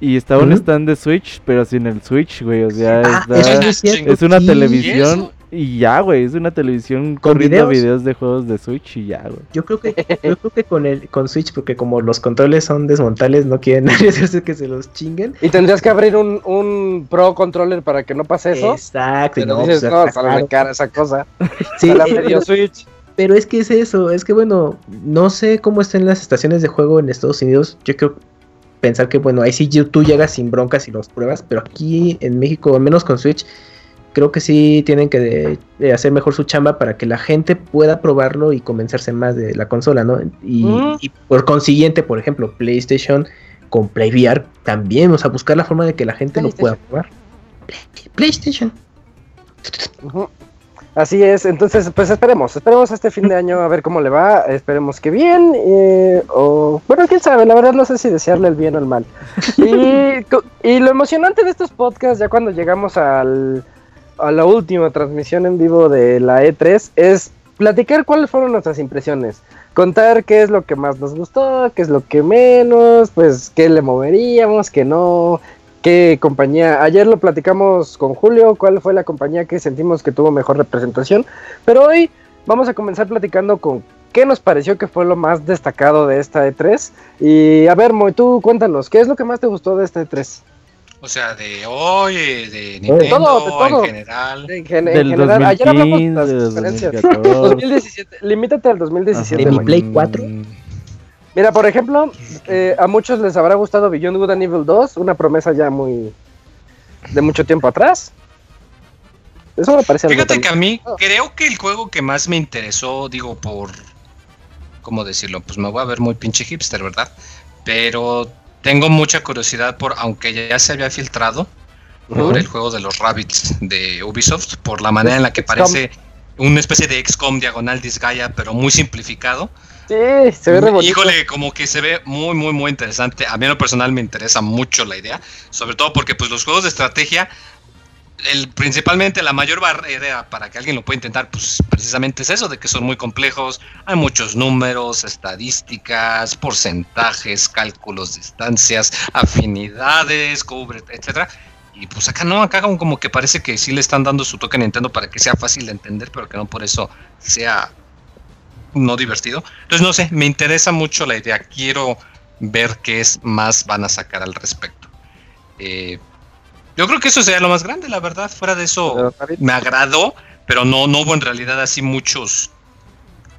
y estaba un stand de Switch, pero sin el Switch, güey. O sea, ah, es, una televisión y ya, güey, es una televisión corriendo videos? de juegos de Switch y ya, güey. Yo creo que, yo creo que con el, con Switch, porque como los controles son desmontables, no quieren *laughs* hacerse que se los chinguen. Y tendrías que abrir un, un Pro Controller para que no pase eso. Exacto, pero no, dices, pues, no, sale cara esa cosa. *laughs* Sí, pero, Switch. Pero es que es eso, es que bueno, no sé cómo estén las estaciones de juego en Estados Unidos. Yo creo pensar que bueno, ahí sí tú llegas sin broncas y los pruebas, pero aquí en México, al menos con Switch, creo que sí tienen que hacer mejor su chamba para que la gente pueda probarlo y convencerse más de la consola, ¿no? Y, por consiguiente, por ejemplo, PlayStation con PlayVR también, o sea, buscar la forma de que la gente lo pueda probar. PlayStation. Así es, entonces pues esperemos, esperemos este fin de año a ver cómo le va, esperemos que bien, eh, o bueno, quién sabe, la verdad no sé si desearle el bien o el mal. *laughs* Y, y lo emocionante de estos podcasts, ya cuando llegamos al, a la última transmisión en vivo de la E3, es platicar cuáles fueron nuestras impresiones, contar qué es lo que más nos gustó, qué es lo que menos, pues qué le moveríamos, qué no, qué compañía. Ayer lo platicamos con Julio, cuál fue la compañía que sentimos que tuvo mejor representación. Pero hoy vamos a comenzar platicando con qué nos pareció que fue lo más destacado de esta E3. Y a ver, Moy, tú cuéntanos, ¿qué es lo que más te gustó de esta E3? O sea, de hoy, de Nintendo, todo, en general. en general, ayer hablamos de las experiencias. 2017, limítate al 2017. ¿De mi Play 4? Mira, por ejemplo, eh, a muchos les habrá gustado Beyond Good and Evil 2, una promesa ya muy de mucho tiempo atrás. Eso me parece Fíjate que a mí creo que el juego que más me interesó, digo, por ¿cómo decirlo? Pues me voy a ver muy pinche hipster, ¿verdad? Pero tengo mucha curiosidad por, aunque ya se había filtrado, por el juego de los Rabbits de Ubisoft, por la manera en la que parece una especie de XCOM diagonal Disgaea, pero muy simplificado. Sí, se ve re Híjole, como que se ve muy, muy, muy interesante. A mí en lo personal me interesa mucho la idea, sobre todo porque pues los juegos de estrategia, el, principalmente la mayor barrera para que alguien lo pueda intentar, pues precisamente es eso, de que son muy complejos, hay muchos números, estadísticas, porcentajes, cálculos, distancias, afinidades, cubre, etcétera. Y pues acá no, acá como que parece que sí le están dando su toque a Nintendo para que sea fácil de entender, pero que no por eso sea no divertido. Entonces, no sé, me interesa mucho la idea. Quiero ver qué es más van a sacar al respecto. Eh, yo creo que eso sería lo más grande, la verdad. Fuera de eso, me agradó, pero no, no hubo en realidad así muchos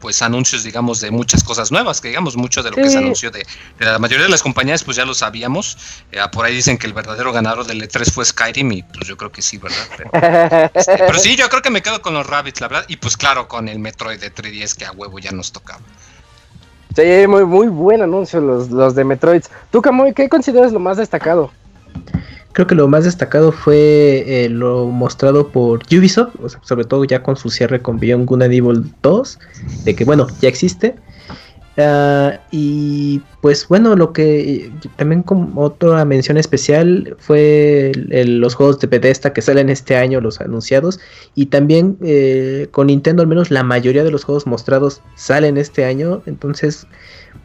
pues anuncios, digamos, de muchas cosas nuevas, que digamos, mucho de lo que se anunció de, la mayoría de las compañías, pues ya lo sabíamos. Eh, por ahí dicen que el verdadero ganador del E3 fue Skyrim, y pues yo creo que sí, ¿verdad? Este, *laughs* pero, sí, yo creo que me quedo con los Rabbits, la verdad, y pues claro, con el Metroid de 3DS que a huevo ya nos tocaba. Sí, muy, muy buen anuncio los, los de Metroid. Tú, Camuy, ¿qué consideras lo más destacado? Creo que lo más destacado fue eh, lo mostrado por Ubisoft, sobre todo ya con su cierre con Beyond Good and Evil 2, de que bueno, ya existe. Ah, y pues bueno, lo que también como otra mención especial fue los juegos de Bethesda que salen este año, los anunciados. Y también eh, con Nintendo al menos la mayoría de los juegos mostrados salen este año. Entonces,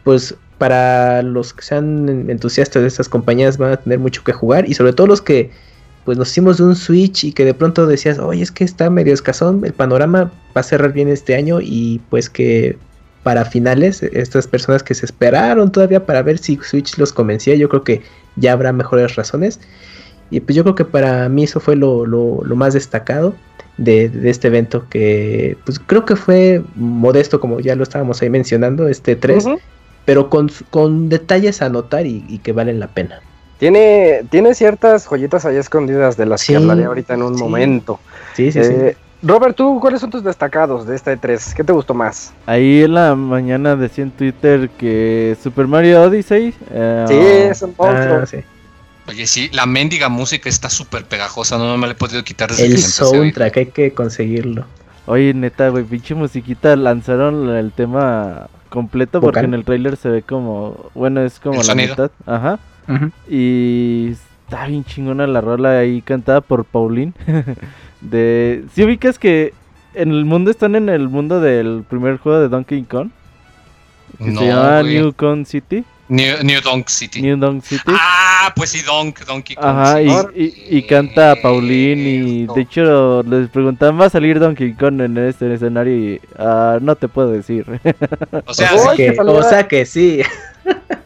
pues para los que sean entusiastas de estas compañías van a tener mucho que jugar y sobre todo los que pues nos hicimos de un Switch y que de pronto decías, oye, es que está medio escasón, el panorama va a cerrar bien este año y pues que para finales, estas personas que se esperaron todavía para ver si Switch los convencía, yo creo que ya habrá mejores razones. Y pues yo creo que para mí eso fue lo, más destacado de, este evento, que pues creo que fue modesto, como ya lo estábamos ahí mencionando, este 3 pero con, con detalles a notar y, que valen la pena. Tiene, tiene ciertas joyitas ahí escondidas de las que hablaré ahorita en un momento. Sí, sí, sí. Eh, Robert, ¿tú cuáles son tus destacados de esta E3? ¿Qué te gustó más? Ahí en la mañana decía en Twitter que Super Mario Odyssey. Eh, sí, es un monstruo. Ah, Oye, sí, la mendiga música está súper pegajosa, no, me la he podido quitar desde El soundtrack, hay que conseguirlo. Oye, neta, güey, pinche musiquita, lanzaron el tema completo porque en el trailer se ve como, bueno, es como la mitad, ajá. Y está bien chingona la rola ahí cantada por Pauline. *laughs* de si ubicas que en el mundo están en el mundo del primer juego de Donkey Kong. Que se llama New Kong City. New, New Donk City. New Donk City. Ah, pues sí, Donk, Donkey Kong. Ajá, y, y, canta Pauline y de hecho les preguntaban, ¿va a salir Donkey Kong en este escenario? Y uh, no te puedo decir. O sea, o sea, que, o sea que sí. *laughs*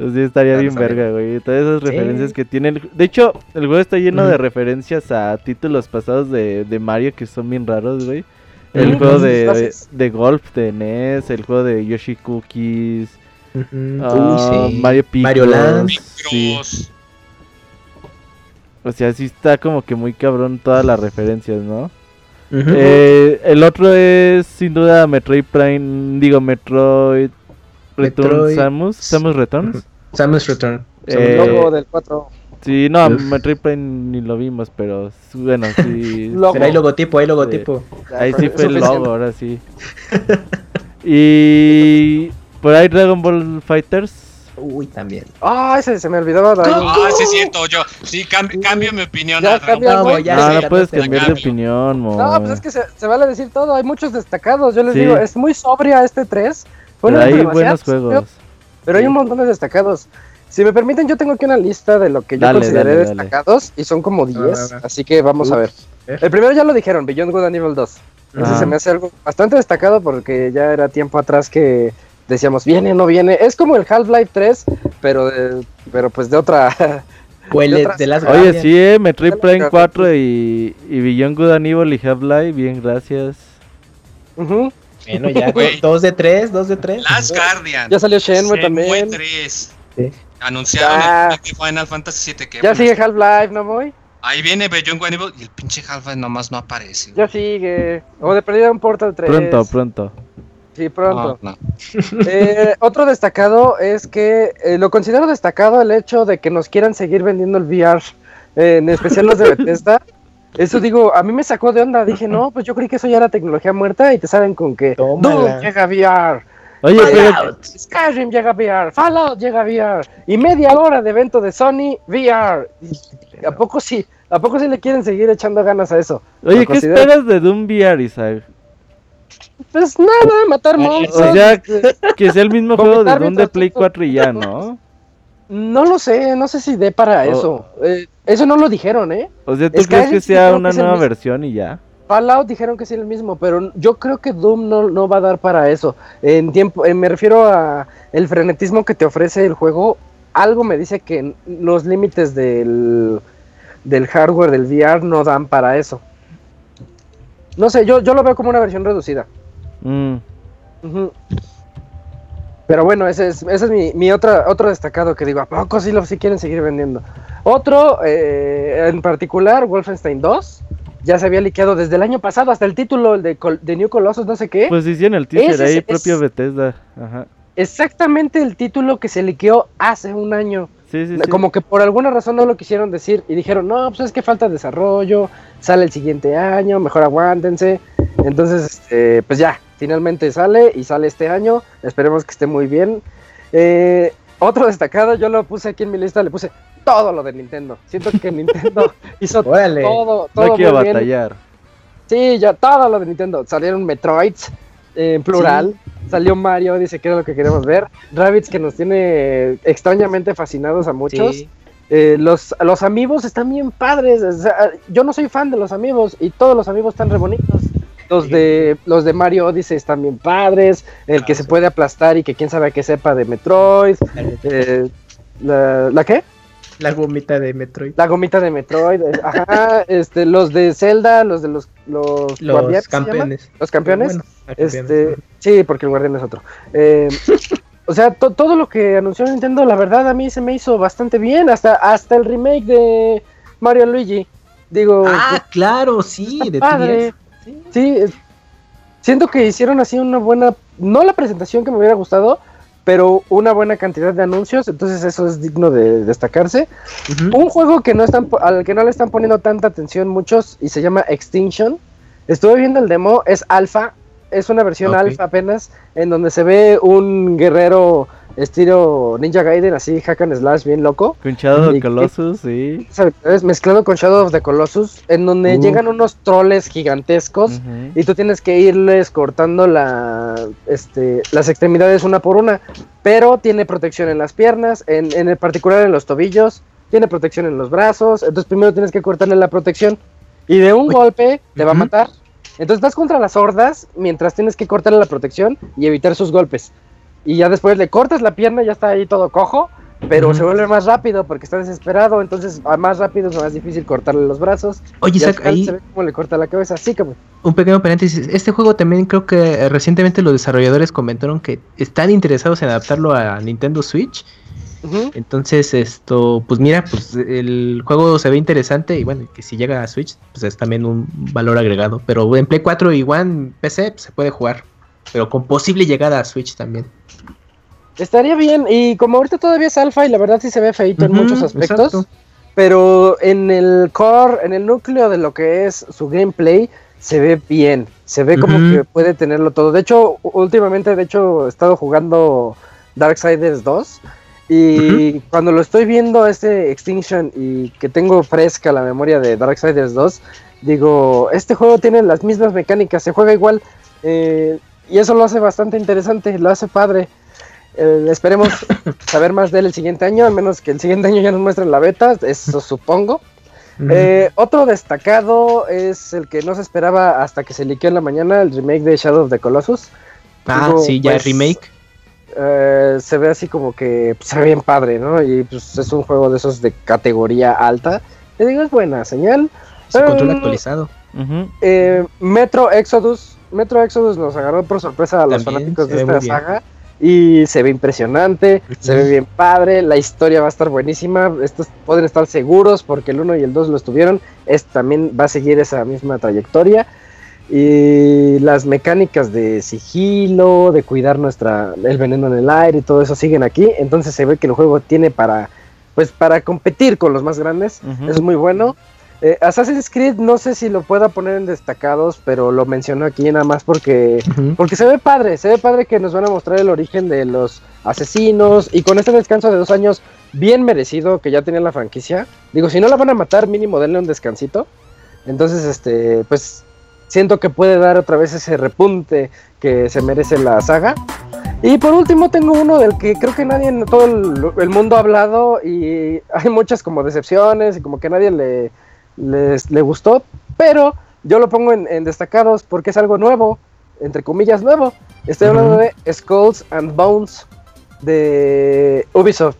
Pues sí, estaría bien verga, güey. Todas esas referencias que tienen. De hecho, el juego está lleno de referencias a títulos pasados de, de Mario que son bien raros, güey. El juego de, de, golf de NES, el juego de Yoshi Cookies, uh, Mario Pico, Mario Land. Sí. O sea, sí está como que muy cabrón todas las referencias, ¿no? Eh, el otro es sin duda Metroid Prime, digo Metroid Return Metroid- Samus, Samus Returns. Samus Return. El Eh, logo del 4. Sí, no, Uf. Metroid Prime ni lo vimos, pero bueno, sí. *laughs* Logo. Pero hay logotipo, hay logotipo. Ahí sí fue el logo, ahora sí. *laughs* Y por ahí Dragon Ball Fighters. Uy, también. Ah, ese se me olvidaba. Ah, sí es cierto, yo sí cam- cambio mi opinión. Ya Ball. güey. ya no, no ya puedes cambiar de cambio. opinión, mo. No, pues es que se, se vale decir todo. Hay muchos destacados. Yo les Sí. digo, es muy sobria este 3. Fue Pero un hay buenos juegos. Pero hay un montón de destacados. Si me permiten, yo tengo aquí una lista de lo que yo Dale, consideré dale, dale. destacados y son como 10. va, va. Así que vamos a ver. ver. El primero ya lo dijeron, Beyond Good and Evil 2. Ese Ah. se me hace algo bastante destacado porque ya era tiempo atrás que decíamos, viene o no viene. Es como el Half-Life 3, pero, de- pero pues de otra. *laughs* Huele otras- de las Oye, sí, eh, Metroid Prime dale. 4 y, y Beyond Good and Evil y Half-Life, bien, gracias. Ujú. Bueno, ya. *laughs* Dos de tres, dos de tres. Last Guardian. Ya salió Shenmue también. 3. Sí. Anunciaron Ya. el de Final Fantasy 7 que Ya sigue Half-Life, ¿no, voy? Ahí viene Beyond Good and Evil y el pinche Half-Life nomás no aparece. Ya sigue. O de perdida un Portal 3. Pronto, pronto. Sí, pronto. No, no. *laughs* Eh, otro destacado es que eh, lo considero destacado el hecho de que nos quieran seguir vendiendo el VR, eh, en especial los de *laughs* Bethesda. Eso digo, a mí me sacó de onda. Dije, no, pues yo creí que eso ya era tecnología muerta y te saben con que. Doom llega VR, Oye, pero Fallout, Skyrim llega a VR, Fallout llega a VR y media hora de evento de Sony VR. Y ¿A poco sí? ¿A poco sí le quieren seguir echando ganas a eso? Oye, ¿qué esperas de Doom VR, Isaac? Pues nada, matar monstruos. O sea, que sea el mismo juego de Vomitar Doom de mientras Play tú- 4 y ya, ¿no? No lo sé, no sé si dé para Oh. eso. Eh, eso no lo dijeron, ¿eh? O sea, ¿tú crees que sea una que es nueva versión y ya? Fallout dijeron que sí el mismo, pero yo creo que Doom no, no va a dar para eso. En tiempo, eh, me refiero a el frenetismo que te ofrece el juego. Algo me dice que los límites del, del hardware del VR no dan para eso. No sé, yo, yo lo veo como una versión reducida. Mm. Pero bueno, ese es, ese es mi, mi otra, otro destacado que digo, ¿a poco sí lo sí quieren seguir vendiendo? Otro, eh, en particular, Wolfenstein 2, ya se había liqueado desde el año pasado, hasta el título el de, Col- de New Colossus, no sé qué. Pues hicieron el teaser Ese ahí, es- propio es- Bethesda. Ajá. Exactamente el título que se liqueó hace un año. Sí, sí, sí. Como que por alguna razón no lo quisieron decir y dijeron, no, pues es que falta desarrollo, sale el siguiente año, mejor aguántense. Entonces, este, pues ya, finalmente sale y sale este año. Esperemos que esté muy bien. Eh, otro destacado, yo lo puse aquí en mi lista, le puse todo lo de Nintendo. Siento que Nintendo *laughs* hizo Órale. todo, todo No quiero muy bien. batallar. Sí, ya todo lo de Nintendo. Salieron Metroids eh, en plural. Salió Mario, dice que era lo que queremos ver. Rabbits que nos tiene extrañamente fascinados a muchos. Sí. Eh, los, los amigos están bien padres. o sea, yo no soy fan de los amigos y todos los amigos están re bonitos. Los de, los de Mario Odyssey están bien padres. El que se puede aplastar y que quién sabe qué sepa de Metroid. Eh, la, ¿La qué? La gomita de Metroid. La gomita de Metroid. eh, Ajá. este, los de Zelda, los de los, los, Los campeones. Los campeones. Campeones. Este, sí, porque el guardián es otro. Eh, *laughs* o sea, to- todo lo que anunció Nintendo, la verdad, a mí se me hizo bastante bien. Hasta, hasta el remake de Mario Luigi. Digo, Ah, claro, sí, de padre. 3 Sí. sí, eh, siento que hicieron así una buena, no la presentación que me hubiera gustado, pero una buena cantidad de anuncios. Entonces eso es digno de destacarse. Un juego que no están al que no le están poniendo tanta atención muchos y se llama Extinction. Estuve viendo el demo, es alfa, es una versión alfa apenas, en donde se ve un guerrero estilo Ninja Gaiden, así hack and slash bien loco. Con Shadow ¿Y of? Colossus, sí. ¿sabes? Mezclado con Shadow of the Colossus, en donde llegan unos troles gigantescos y tú tienes que irles cortando la, este, las extremidades una por una, pero tiene protección en las piernas, en, en particular en los tobillos, tiene protección en los brazos, entonces primero tienes que cortarle la protección y de un Uy. golpe te va a matar. Entonces estás contra las hordas mientras tienes que cortarle la protección y evitar sus golpes. Y ya después le cortas la pierna, ya está ahí todo cojo, pero se vuelve más rápido porque está desesperado, entonces a más rápido es más difícil cortarle los brazos. Oye, Isaac, ahí se ve cómo le corta la cabeza, así como. un pequeño paréntesis. Este juego también creo que eh, recientemente los desarrolladores comentaron que están interesados en adaptarlo a Nintendo Switch. Entonces, esto, pues mira, pues el juego se ve interesante y bueno, que si llega a Switch, pues es también un valor agregado. Pero en Play 4 y One PC pues, se puede jugar, pero con posible llegada a Switch también. Estaría bien, y como ahorita todavía es alfa y la verdad sí se ve feito en muchos aspectos, exacto. pero en el core, en el núcleo de lo que es su gameplay, se ve bien, se ve como que puede tenerlo todo. De hecho, últimamente, de hecho, he estado jugando Darksiders 2 y cuando lo estoy viendo este Extinction y que tengo fresca la memoria de Darksiders 2, digo, este juego tiene las mismas mecánicas, se juega igual eh, y eso lo hace bastante interesante, lo hace padre. Eh, esperemos *laughs* saber más de él el siguiente año, al menos que el siguiente año ya nos muestren la beta, eso supongo. Eh, otro destacado es el que no se esperaba hasta que se liqueó en la mañana, el remake de Shadow of the Colossus. ah, digo, sí, ya pues, remake. Eh, se ve así como que pues, se ve bien padre, ¿no? Y pues es un juego de esos de categoría alta. Te digo, es buena señal. Control eh, actualizado. Ujú. Eh, Metro Exodus. Metro Exodus nos agarró por sorpresa a los También, fanáticos se de esta saga. Y se ve impresionante, se ve bien padre, la historia va a estar buenísima. Estos pueden estar seguros porque el 1 y el 2 lo estuvieron. Este también va a seguir esa misma trayectoria. Y las mecánicas de sigilo, de cuidar nuestra el veneno en el aire y todo eso siguen aquí. Entonces se ve que el juego tiene para pues para competir con los más grandes. Ujú. Es muy bueno. Eh, Assassin's Creed no sé si lo pueda poner en destacados, pero lo menciono aquí nada más porque porque se ve padre, se ve padre que nos van a mostrar el origen de los asesinos y con este descanso de dos años bien merecido que ya tenía la franquicia. Digo, si no la van a matar, mínimo denle un descansito. Entonces, este, pues siento que puede dar otra vez ese repunte que se merece la saga. Y por último tengo uno del que creo que nadie en todo el, el mundo ha hablado y hay muchas como decepciones y como que nadie le, les- le gustó, pero yo lo pongo en, en destacados porque es algo nuevo, entre comillas nuevo. Estoy hablando de Skulls and Bones de Ubisoft,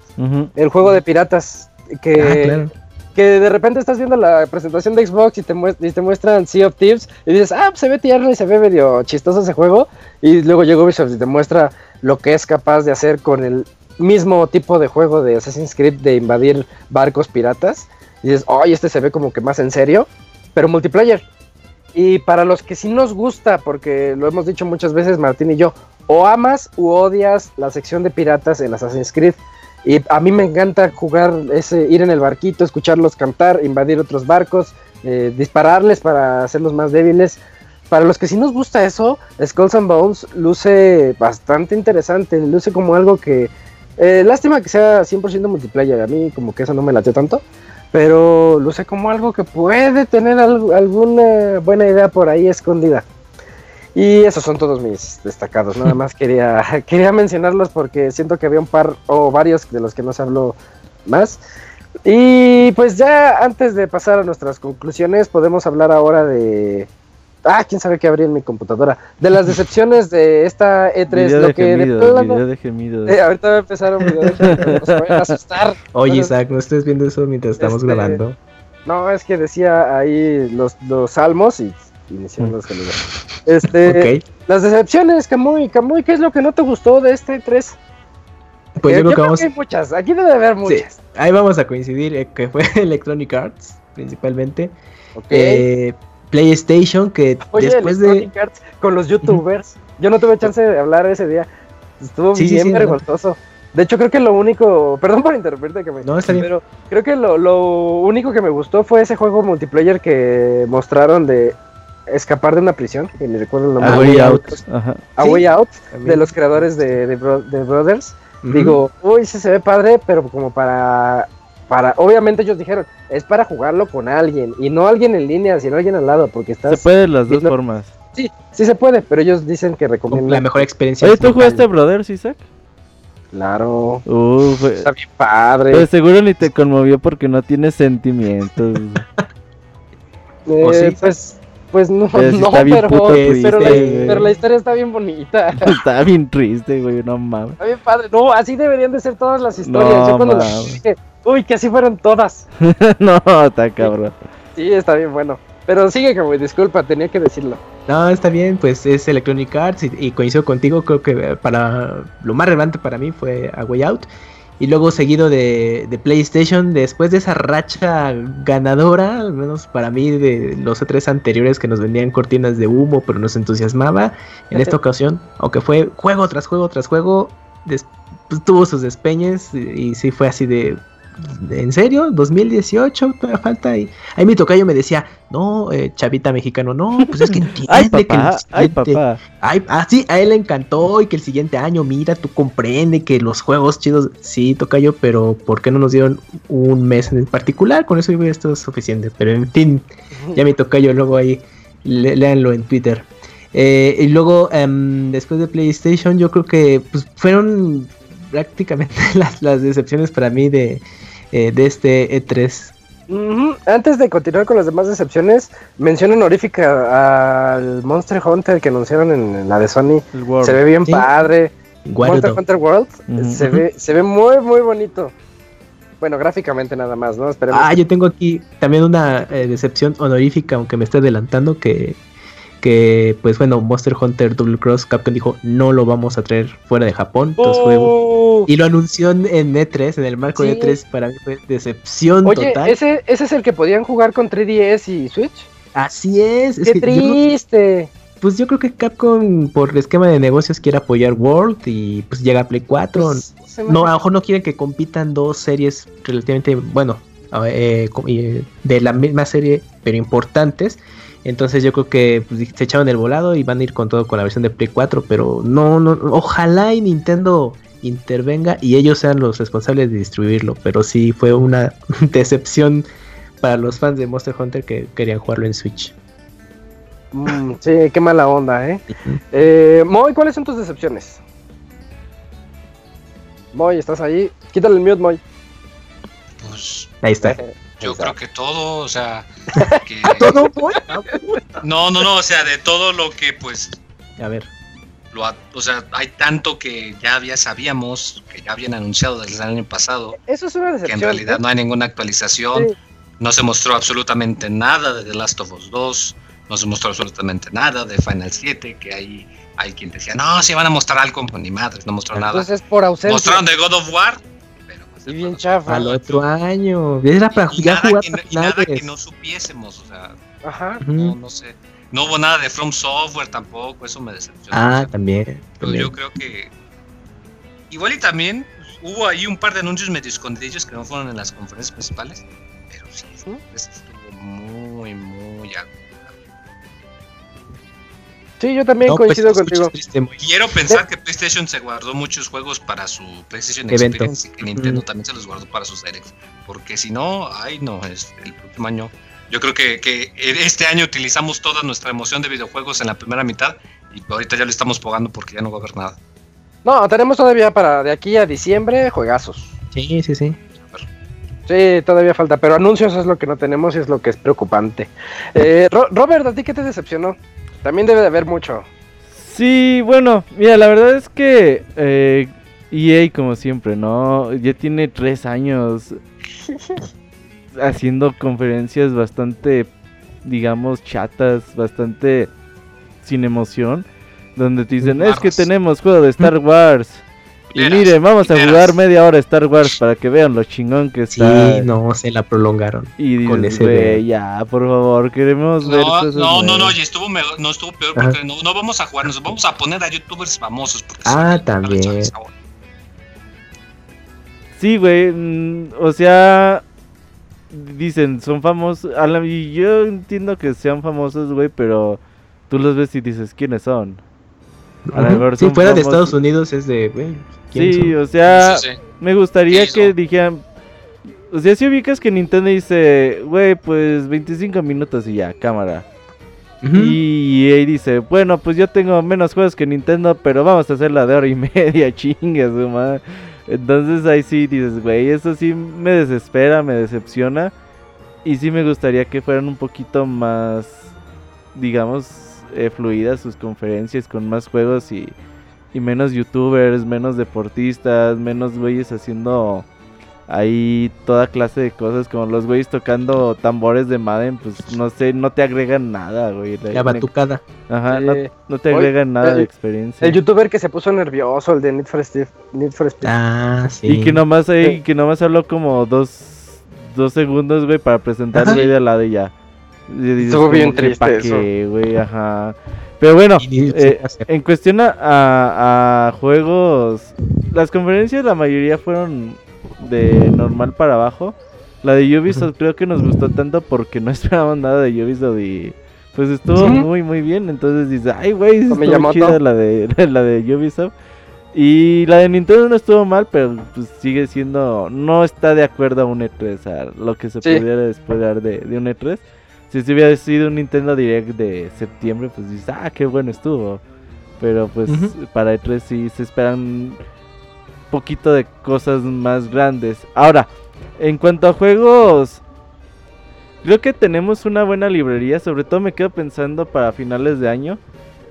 el juego de piratas que, Ah, claro. Que de repente estás viendo la presentación de Xbox y te, y te muestran Sea of Thieves y dices, ah, se ve tierno y se ve medio chistoso ese juego. Y luego llega Ubisoft y te muestra lo que es capaz de hacer con el mismo tipo de juego de Assassin's Creed de invadir barcos piratas. Y dices, ay, este se ve como que más en serio, pero multiplayer. Y para los que sí nos gusta, porque lo hemos dicho muchas veces Martín y yo, o amas u odias la sección de piratas en Assassin's Creed. Y a mí me encanta jugar ese, ir en el barquito, escucharlos cantar, invadir otros barcos, eh, dispararles para hacerlos más débiles. Para los que sí nos gusta eso, Skulls and Bones luce bastante interesante, luce como algo que... eh, lástima que sea 100% multiplayer, a mí como que eso no me late tanto, pero luce como algo que puede tener al- alguna buena idea por ahí escondida. Y esos son todos mis destacados. Nada más quería, *laughs* quería mencionarlos porque siento que había un par o varios de los que no se habló más. Y pues ya antes de pasar a nuestras conclusiones, podemos hablar ahora de. Ah, quién sabe qué abrí en mi computadora. De las decepciones de esta E3. Video lo de que de gemidos, plano- video de gemidos. Eh, ahorita va a empezar un video de gemidos, nos van a asustar. Oye, Isaac, no estés viendo eso mientras estamos Este, grabando. No, es que decía ahí los, los salmos y iniciaron los gemidos. Este. Las decepciones, Camuy. Camuy, ¿qué es lo que no te gustó de este 3? Pues Eh, yo creo que vamos. hay muchas, aquí debe haber Sí, muchas. ahí vamos a coincidir, eh, que fue *laughs* Electronic Arts, principalmente. Ok. Eh, PlayStation, que Oye, después de. Electronic Arts con los youtubers. Yo no tuve chance de hablar ese día. Estuvo Sí, bien sí, no. vergonzoso. De hecho, creo que lo único. *laughs* Perdón por interrumpirte, que me. No, está bien. Pero creo que lo, lo único que me gustó fue ese juego multiplayer que mostraron de escapar de una prisión. Que ni recuerdo el nombre. A Way Out. Ajá. A Sí, Way Out, de los creadores de, de, Bro- de Brothers. Digo, uy, sí se ve padre, pero como para, para, obviamente ellos dijeron, es para jugarlo con alguien, y no alguien en línea, sino alguien al lado, porque Se estás, puede de las dos viendo- formas. sí, sí se puede, pero ellos dicen que recomiendan. la mejor experiencia. Oye, ¿tú local. jugaste Brothers, Isaac? Claro, Uh, fue- está bien padre. Pues seguro ni te conmovió porque no tienes sentimientos. *laughs* Eh, ¿o sí? pues, pues no, Pero sí *laughs* no, está bien pero, puto triste, pero, la, güey. pero la historia está bien bonita. *laughs* Está bien triste, güey, no mames. Está bien padre. No, así deberían de ser todas las historias. No, Yo cuando dije, uy, que así fueron todas. *laughs* no, está cabrón. Sí, está bien bueno. Pero sigue, que disculpa, tenía que decirlo. No, está bien, pues es Electronic Arts y, y coincido contigo, creo que eh, para lo más relevante para mí fue A Way Out. Y luego seguido de, de, PlayStation, después de esa racha ganadora, al menos para mí, de los E3 anteriores que nos vendían cortinas de humo, pero nos entusiasmaba, en esta ocasión, aunque fue juego tras juego tras juego, pues, tuvo sus despeñes y, y sí fue así de, ¿En serio? ¿2018? Todavía falta. Y ahí mi tocayo me decía, no, eh, chavita mexicano, no, pues es que *laughs* entiende ay, que papá, ay, papá. Ay, ah, sí, a él le encantó y que el siguiente año, mira, tú comprende que los juegos chidos, sí, tocayo, pero ¿por qué no nos dieron un mes en particular? Con eso esto es suficiente. Pero en fin, ya mi tocayo, luego ahí, le, léanlo en Twitter. Eh, y luego, um, después de PlayStation, yo creo que pues, fueron prácticamente *laughs* las, las decepciones para mí de, eh, de este E3. Uh -huh. Antes de continuar con las demás decepciones, mención honorífica al Monster Hunter que anunciaron en, en la de Sony. Se ve bien ¿Sí? padre. Guardo. Monster Hunter World uh -huh. se, ve, se ve muy, muy bonito. Bueno, gráficamente nada más, ¿no? Esperemos. Ah, yo tengo aquí también una eh, decepción honorífica, aunque me esté adelantando, que que pues bueno, Monster Hunter Double Cross Capcom dijo no lo vamos a traer fuera de Japón. Oh. fue, y lo anunció en E3, en el marco sí. de E3, para mí fue decepción Oye, total. ¿ese, ¿ese es el que podían jugar con 3DS y Switch? Así es. ¡Qué es triste! Yo, pues yo creo que Capcom por esquema de negocios quiere apoyar World y pues llega a Play 4. Pues, no, a lo mejor no quieren que compitan dos series relativamente, bueno, eh, de la misma serie, pero importantes. Entonces yo creo que pues, se echaron el volado y van a ir con todo con la versión de Play 4, pero no, no, ojalá y Nintendo intervenga y ellos sean los responsables de distribuirlo, pero sí fue una *laughs* decepción para los fans de Monster Hunter que querían jugarlo en Switch. Mm, sí, qué mala onda, ¿eh? Uh -huh. eh Moy, ¿cuáles son tus decepciones? Moy, ¿estás ahí? Quítale el mute, Moy. Pues... Ahí está. Yo creo que todo, o sea, *laughs* que... todo No, no, no, o sea, de todo lo que pues a ver. Lo, o sea, hay tanto que ya había sabíamos, que ya habían anunciado desde el año pasado. Eso es una decepción. Que en realidad ¿eh? no hay ninguna actualización. Sí. No se mostró absolutamente nada de The Last of Us 2. No se mostró absolutamente nada de Final 7. Que hay, hay quien decía, no, si van a mostrar algo, pues ni madres, no mostró Entonces nada. Es por ausencia. Mostraron de God of War. Y bien chafa. Al otro año. Era para y, y nada, jugar que no, y nada que no supiésemos, o sea. Ajá. No, no sé. No hubo nada de From Software tampoco, eso me decepcionó. Ah, o sea, también, Pero también. yo creo que. Igual y también pues, hubo ahí un par de anuncios medio escondidillos que no fueron en las conferencias principales. Pero sí, ¿Sí? estuvo muy, muy Sí, yo también no, coincido pues, contigo. Triste, Quiero pensar que PlayStation se guardó muchos juegos para su PlayStation Evento. Experience y que Nintendo mm. también se los guardó para sus Directs. Porque si no, ay no, es el próximo año. Yo creo que, que, este año utilizamos toda nuestra emoción de videojuegos en la primera mitad y ahorita ya le estamos pagando porque ya no va a haber nada. No, tenemos todavía para de aquí a diciembre juegazos. Sí, sí, sí. Sí, todavía falta, pero anuncios es lo que no tenemos y es lo que es preocupante. Eh, Ro Robert, ¿a ti qué te decepcionó? También debe de haber mucho. Sí, bueno, mira, la verdad es que eh, EA, como siempre, ¿no? Ya tiene tres años *laughs* haciendo conferencias bastante, digamos, chatas, bastante sin emoción. Donde te dicen, es que tenemos juego de Star Wars. Y miren, vamos a jugar media hora Star Wars para que vean lo chingón que está. Sí, no, se la prolongaron. Y dices, con ese wey, ya, por favor, queremos no, ver cosas No, no, no, y estuvo, mejor, no estuvo peor porque no, no, vamos a jugar, nos vamos a poner a youtubers famosos. Porque ah, también. Sí, güey, mm, o sea, dicen, son famosos, y yo entiendo que sean famosos, güey, pero tú los ves y dices, ¿quiénes son? A si fuera de Estados Unidos es de, güey. Sí, son? o sea, sí, sí. me gustaría que dijeran. O sea, si ubicas que Nintendo dice, güey, pues 25 minutos y ya, cámara. Uh -huh. Y ahí dice, bueno, pues yo tengo menos juegos que Nintendo, pero vamos a hacer la de hora y *laughs* media, chingas, madre. Entonces ahí sí dices, güey, eso sí me desespera, me decepciona. Y sí me gustaría que fueran un poquito más, digamos, eh, fluidas sus conferencias con más juegos y, y, menos youtubers, menos deportistas, menos güeyes haciendo Hay toda clase de cosas, como los güeyes tocando tambores de Madden, pues no sé, no te agregan nada, güey. La batucada. Ajá, no, Eh, no te hoy- agregan nada de el- experiencia. El youtuber que se puso nervioso, el de Need for Speed. Need for Speed. Ah, sí. Y que nomás ahí, Sí. que nomás habló como dos, dos segundos, güey, para presentar el Ajá. güey de al lado y ya. Estuvo bien triste ¿pa' eso. qué? Ajá. Pero bueno, eh, en cuestión a, a- a juegos, las conferencias la mayoría fueron de normal para abajo. La de Ubisoft creo que nos gustó tanto porque no *laughs* esperábamos nada de Ubisoft y pues estuvo muy muy bien. Entonces dices, ay güey, estuvo chida la de, *laughs* la de Ubisoft. Y la de Nintendo no estuvo mal, pero pues sigue siendo, no está de acuerdo a un E3, a lo que se Sí. pudiera esperar de, de un E3. Si se hubiera sido un Nintendo Direct de septiembre, pues dices, ah, qué bueno estuvo. Pero pues para E3 sí se esperan poquito de cosas más grandes. Ahora, en cuanto a juegos, creo que tenemos una buena librería. Sobre todo me quedo pensando para finales de año.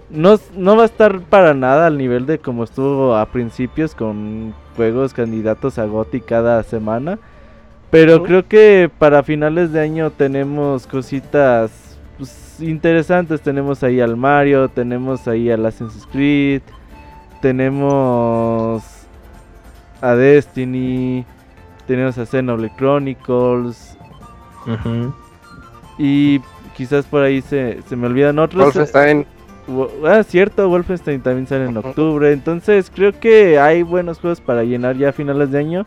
No, no va a estar para nada al nivel de como estuvo a principios con juegos candidatos a GOTY cada semana. Pero creo que para finales de año tenemos cositas pues, interesantes. Tenemos ahí al Mario, tenemos ahí al Assassin's Creed, tenemos a Destiny, tenemos a Xenoblade Chronicles y quizás por ahí se, se me olvidan otros. Wolfenstein. Wo- Ah, cierto, Wolfenstein también sale en octubre. Entonces creo que hay buenos juegos para llenar ya a finales de año.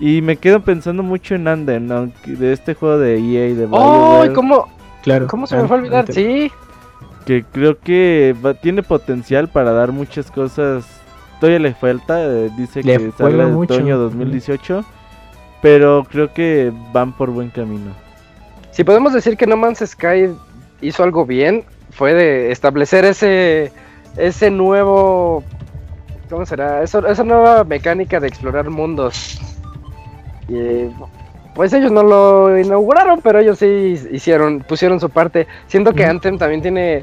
Y me quedo pensando mucho en Anden, aunque de este juego de EA y de ¡Oh! ¿Cómo, Claro. ¿Cómo se me fue a olvidar? Sí. que creo que va- tiene potencial para dar muchas cosas. Todavía le falta, eh, dice Le que sale en mucho. otoño 2018. Pero creo que van por buen camino. Si podemos decir que No Man's Sky hizo algo bien, fue de establecer ese ese nuevo ¿cómo será? Eso, esa nueva mecánica de explorar mundos. Y pues ellos no lo inauguraron, pero ellos sí hicieron, pusieron su parte. Siento que. Anthem también tiene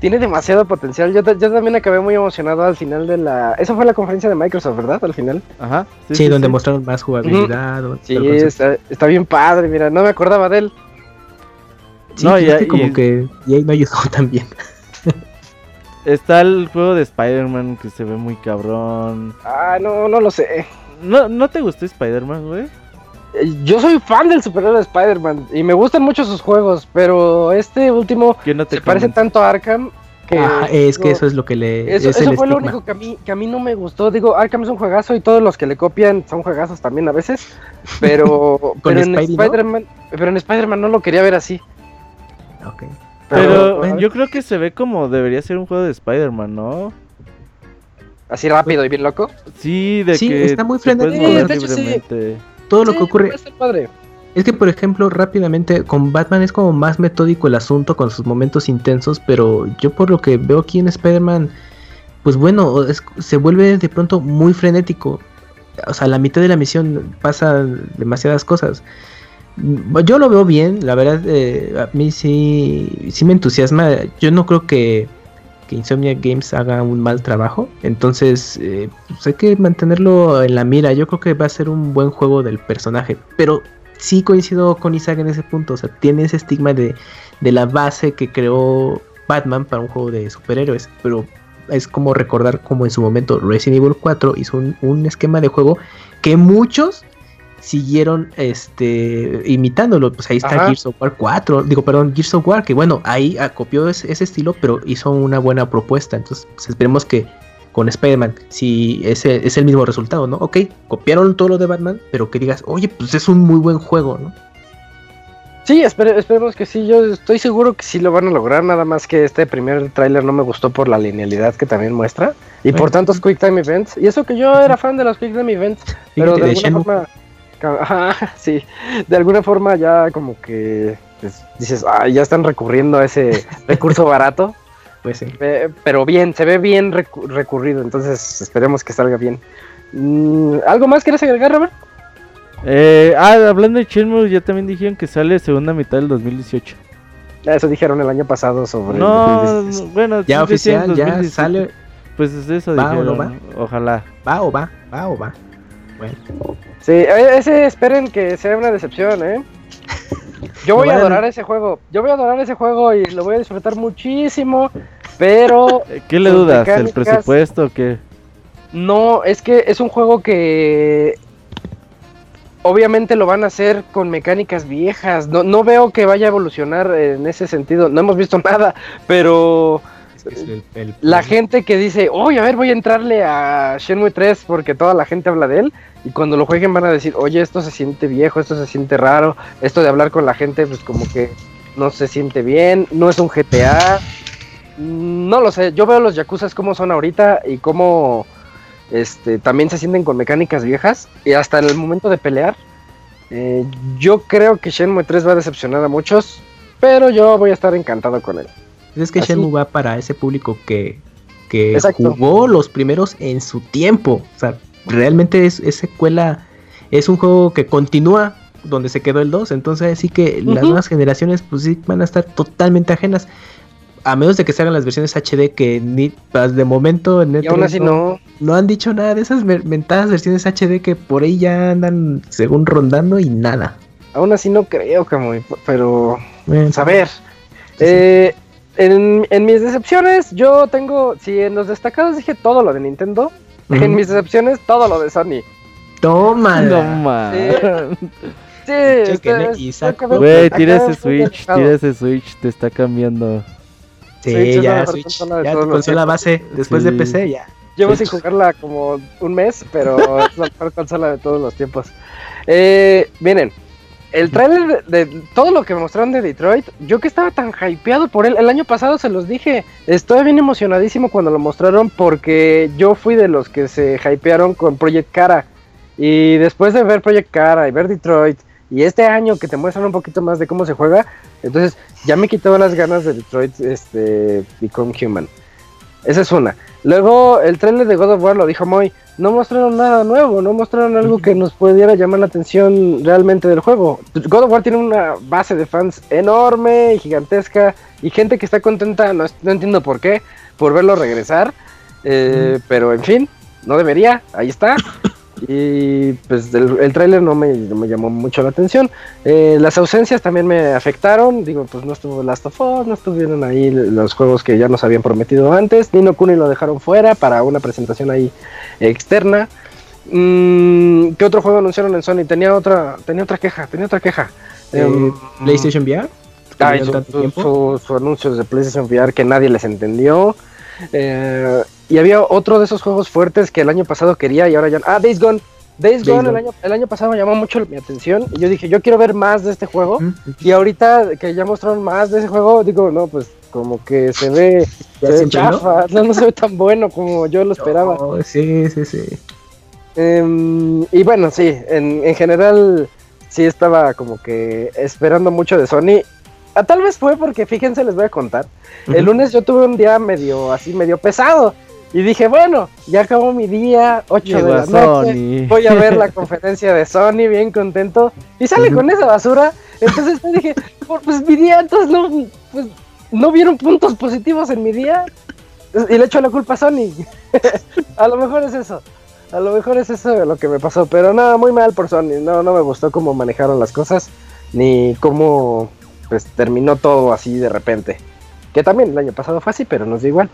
tiene demasiado potencial. Yo, ta- yo también acabé muy emocionado al final de la. Esa fue la conferencia de Microsoft, ¿verdad? Al final. Ajá. Sí, donde mostraron más jugabilidad. Sí, está, está bien padre. Mira, no me acordaba de él. Sí, No, y- es que como y- que y ahí no ayudó *laughs* tan bien. Está el juego de Spider-Man que se ve muy cabrón. Ah, no, no lo sé. ¿No, ¿no te gustó Spider-Man, güey? Eh, Yo soy fan del superhéroe de Spider-Man y me gustan mucho sus juegos, pero este último Que no te se parece tanto a Arkham que... Ajá, es que eso es lo que le. Eso, es eso el fue lo único que a, mí, que a mí no me gustó. Digo, Arkham es un juegazo y todos los que le copian son juegazos también a veces. *laughs* Pero, pero en Spidey, ¿no? Spider-Man pero en Spider-Man no lo quería ver así. Ok. Pero bueno. yo creo que se ve como debería ser un juego de Spider-Man, ¿no? Así rápido y bien loco. Sí, de Sí, que está muy hecho, sí. Todo lo Sí, que ocurre. padre. Es que, por ejemplo, rápidamente, con Batman es como más metódico el asunto con sus momentos intensos, pero yo por lo que veo aquí en Spider-Man, pues bueno, es- se vuelve de pronto muy frenético. O sea, a la mitad de la misión pasan demasiadas cosas. Yo lo veo bien, la verdad, eh, a mí sí, sí me entusiasma. Yo no creo que, que Insomnia Games haga un mal trabajo, entonces eh, pues hay que mantenerlo en la mira. Yo creo que va a ser un buen juego del personaje, pero sí coincido con Isaac en ese punto. O sea, tiene ese estigma de, de la base que creó Batman para un juego de superhéroes. Pero es como recordar como en su momento Resident Evil 4 hizo un, un esquema de juego que muchos siguieron este imitándolo. Pues ahí está Ajá. Gears of War 4. Digo, perdón, Gears of War, que bueno, ahí ah, copió ese, ese estilo, pero hizo una buena propuesta. Entonces, pues, esperemos que con Spider-Man, si ese es el mismo resultado, ¿no? Ok, copiaron todo lo de Batman, pero que digas, oye, pues es un muy buen juego, ¿no? Sí, espere- esperemos que sí. Yo estoy seguro que sí lo van a lograr. Nada más que este primer tráiler no me gustó por la linealidad que también muestra y por tantos Quick Time Events. Y eso que yo era fan de los Quick Time Events, pero de de alguna Shenmue. forma, ajá, *laughs* sí, de alguna forma ya como que pues, dices, ah, ya están recurriendo a ese *laughs* recurso barato. Pues sí. Eh, pero bien, se ve bien recu- recurrido, entonces esperemos que salga bien. Mm, ¿Algo más quieres agregar, Robert? Eh, ah, hablando de Shenmue, ya también dijeron que sale segunda mitad del 2018. Eso dijeron el año pasado sobre... No, 2016. no, bueno, Ya oficial, ya 2017. sale. Pues es eso, ¿Va o no dijeron. Ojalá. ¿Va o va? ¿Va o va? Bueno. Sí, e- ese esperen que sea una decepción, ¿eh? *laughs* Yo voy a adorar ese juego. Yo voy a adorar ese juego y lo voy a disfrutar muchísimo. Pero Eh, *laughs* ¿Qué le dudas? ¿El presupuesto o qué? no, es que es un juego que obviamente lo van a hacer con mecánicas viejas. No, no veo que vaya a evolucionar en ese sentido. No hemos visto *laughs* nada, pero Es que es el- el- la gente que dice, oye, a ver, voy a entrarle a Shenmue 3 porque toda la gente habla de él. Y cuando lo jueguen van a decir, oye, esto se siente viejo, esto se siente raro. Esto de hablar con la gente, pues como que no se siente bien. No es un GTA. No lo sé. Yo veo los Yakuza como son ahorita y cómo este, también se sienten con mecánicas viejas. Y hasta en el momento de pelear. eh, yo creo que Shenmue 3 va a decepcionar a muchos. Pero yo voy a estar encantado con él. Es que Así. Shenmue va para ese público que, que jugó los primeros en su tiempo. O sea, realmente es, es secuela, es un juego que continúa donde se quedó el 2. Entonces sí que las nuevas generaciones pues sí van a estar totalmente ajenas. A menos de que se hagan las versiones HD que ni pues, de momento en Y aún E3 así no. no han dicho nada de esas mentadas versiones HD que por ahí ya andan según rondando y nada. Aún así no creo, Camuy, pero Bueno, pues, a ver. Eh, en, en mis decepciones, yo tengo, si en los destacados dije todo lo de Nintendo, en mis decepciones todo lo de Sony. Toma. Mames. Sí, acá- Güey, tira ese Switch, tira ese Switch, te está cambiando. Sí, Switch ya, Switch, ya tu consola base después de Sí. PC, ya. Llevo Switch. sin jugarla como un mes, pero es la mejor consola de todos los tiempos. Eh, miren, el trailer de, todo lo que mostraron de Detroit, yo que estaba tan hypeado por él, el año pasado se los dije, estoy bien emocionadísimo cuando lo mostraron porque yo fui de los que se hypearon con Project Cara. Y después de ver Project Cara y ver Detroit, y este año que te muestran un poquito más de cómo se juega, entonces ya me quitó las ganas de Detroit este, Become Human. Esa es una. Luego el trailer de God of War lo dijo Moy, no mostraron nada nuevo, no mostraron algo que nos pudiera llamar la atención realmente del juego. God of War tiene una base de fans enorme y gigantesca y gente que está contenta, no, no entiendo por qué, por verlo regresar, eh, pero en fin, no debería, ahí está. Y pues el, el tráiler no me, no me llamó mucho la atención. Eh, las ausencias también me afectaron. Digo, pues no estuvo Last of Us, no estuvieron ahí los juegos que ya nos habían prometido antes. Nino Kuni lo dejaron fuera para una presentación ahí externa. Mm, ¿Qué otro juego anunciaron en Sony? Tenía otra, tenía otra queja, tenía otra queja. Eh, Em, PlayStation VR. Tuvieron su, su- su- su anuncios de PlayStation VR que nadie les entendió. Eh, y había otro de esos juegos fuertes que el año pasado quería y ahora ya. Ah, Days Gone. Days Days Gone, el año, el año pasado me llamó mucho mi atención. Y yo dije, yo quiero ver más de este juego. Ujú. Y ahorita que ya mostraron más de ese juego, digo, no, pues como que se ve, *laughs* Ya se ve chafa. No, no se ve tan bueno como yo lo esperaba. Sí, sí, sí. Em, y bueno, sí, en, en general sí estaba como que esperando mucho de Sony. Ah, tal vez fue porque, fíjense, les voy a contar. El lunes yo tuve un día medio así, medio pesado. Y dije, bueno, ya acabó mi día, 8 de la noche. Sony. Voy a ver la *laughs* conferencia de Sony, bien contento. Y sale con esa basura. Entonces dije, "Por- pues mi día, entonces no, pues, no vieron puntos positivos en mi día. Y le echo la culpa a Sony. *laughs* a lo mejor es eso. A lo mejor es eso lo que me pasó. Pero nada, muy mal por Sony. No, no me gustó cómo manejaron las cosas. Ni cómo pues terminó todo así de repente. Que también el año pasado fue así, pero nos da igual.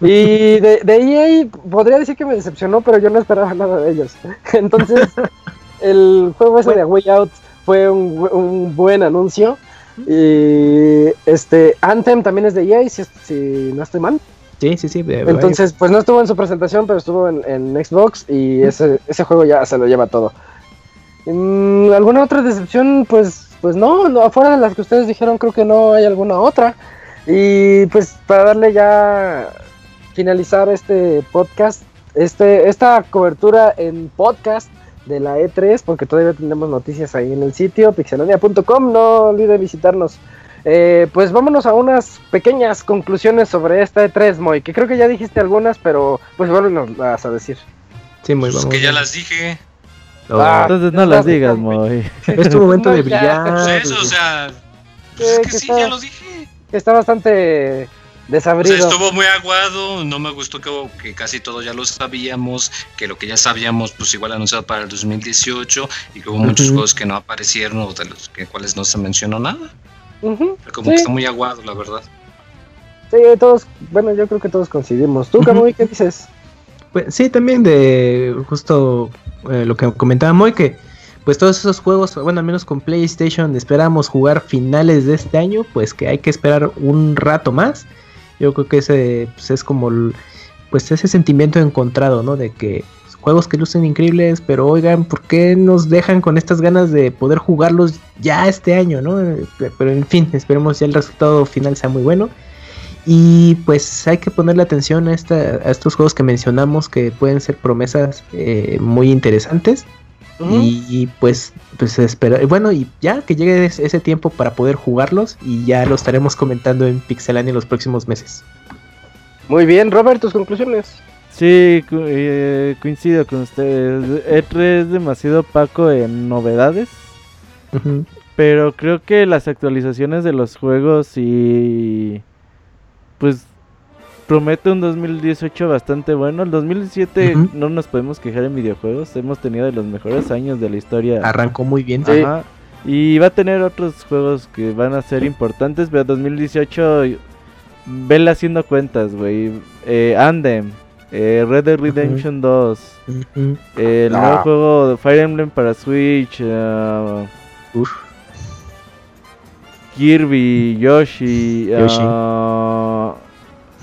Y de, de EA podría decir que me decepcionó, pero yo no esperaba nada de ellos. *laughs* Entonces, el juego ese de Way Out fue un, un buen anuncio. Y este Anthem también es de EA, si, si no estoy mal. Sí, sí, sí. Entonces, pues no estuvo en su presentación, pero estuvo en, en Xbox y ese, ese juego ya se lo lleva todo. Mm, ¿Alguna otra decepción? Pues, pues no, no, afuera de las que ustedes dijeron, creo que no hay alguna otra. Y pues para darle ya finalizar este podcast, este, esta cobertura en podcast de la E3, porque todavía tenemos noticias ahí en el sitio, pixelania.com, no olviden visitarnos. Eh, pues vámonos a unas pequeñas conclusiones sobre esta E3, Moy, que creo que ya dijiste algunas, pero pues vuélvenos a decir. Sí, muy Pues vamos. que ya las dije. Ah, Entonces no las digas, Moy. es tu momento de *laughs* No, brillar. Pues eso, o sea. Pues Eh, es que que sí, está- ya lo dije. está bastante desabrido. O sea, estuvo muy aguado, no me gustó que, que, casi todo ya lo sabíamos, que lo que ya sabíamos, pues igual anunciado para el 2018, y que hubo muchos juegos que no aparecieron o de los que, cuales no se mencionó nada. Como que está muy aguado, la verdad. Sí, todos, bueno, yo creo que todos coincidimos. ¿Tú, Camuy, qué dices? Pues sí, también de justo eh, lo que comentaba Moy, que pues todos esos juegos, bueno, al menos con PlayStation esperamos jugar finales de este año, pues que hay que esperar un rato más. Yo creo que ese pues, es como pues ese sentimiento encontrado, ¿no? De que juegos que lucen increíbles, pero oigan, ¿por qué nos dejan con estas ganas de poder jugarlos ya este año, ¿no? Pero en fin, esperemos ya el resultado final sea muy bueno. Y pues hay que ponerle atención a, esta, a estos juegos que mencionamos que pueden ser promesas eh, muy interesantes. Y, pues, pues espera, bueno, y ya que llegue ese tiempo para poder jugarlos y ya lo estaremos comentando en Pixelania en los próximos meses. Muy bien, Robert, tus conclusiones. Sí, eh, coincido con ustedes. E3 es demasiado opaco en novedades. Pero creo que las actualizaciones de los juegos y pues promete un 2018 bastante bueno. El 2017 no nos podemos quejar en videojuegos. Hemos tenido de los mejores años de la historia. Arrancó muy bien. Ajá. Y va a tener otros juegos que van a ser importantes. Pero 2018, vele haciendo cuentas, güey. Eh, Andem, eh, Red Dead Redemption 2, el nuevo ah. juego de Fire Emblem para Switch. Uh, Kirby, Yoshi, Yoshi.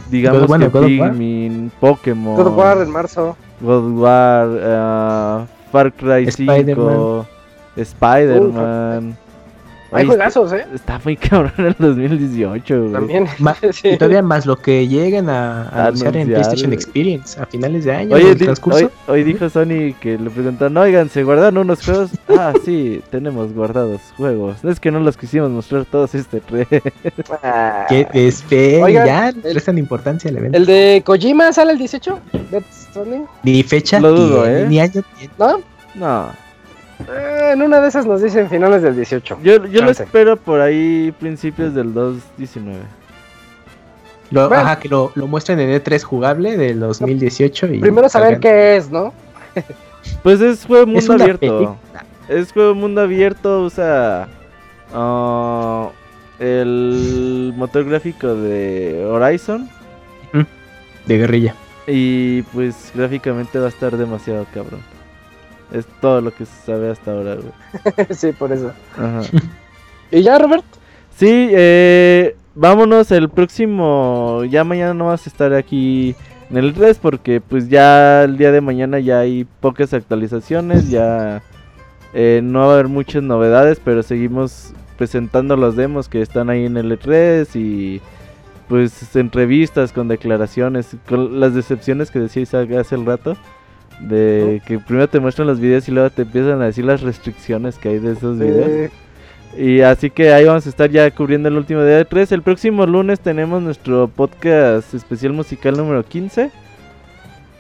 Digamos que Pikmin, Pokémon, God of War en marzo, God of War, uh, Far Cry 5, Spider-Man. Hay juegazos, ¿eh? Está muy cabrón el 2018, güey. También. *laughs* Y todavía más lo que lleguen a, anunciar en PlayStation Experience a finales de año. Oye, hoy, hoy, dijo Sony que le preguntaron, oigan, ¿se guardaron unos juegos? *laughs* ah, sí, tenemos guardados juegos. Es que no los quisimos mostrar todos este pre. ah, que esperen, ya prestan importancia al evento. ¿El de Kojima sale el 18? Ni fecha, lo dudo, ¿eh? ni año. ¿No? No. Eh, en una de esas nos dicen finales del 18. Yo, yo lo espero por ahí principios del 219. Lo, Ajá, que lo, lo, muestren en E3 jugable del 2018. Y primero saber qué es, ¿no? pues es juego mundo abierto. Es juego mundo abierto, usa uh, el motor gráfico de Horizon. De guerrilla. Y pues gráficamente va a estar demasiado cabrón. Es todo lo que se sabe hasta ahora, güey. *laughs* sí, por eso. Ajá. ¿Y ya, Robert? Sí, eh, vámonos el próximo. Ya mañana no vas a estar aquí en el 3 porque pues ya el día de mañana ya hay pocas actualizaciones, ya eh, no va a haber muchas novedades, pero seguimos presentando los demos que están ahí en el E3 y pues entrevistas con declaraciones, con las decepciones que decíais hace el rato. De que primero te muestran los videos y luego te empiezan a decir las restricciones que hay de esos videos. Y así que ahí vamos a estar ya cubriendo el último día de 3. El próximo lunes tenemos nuestro podcast especial musical número 15.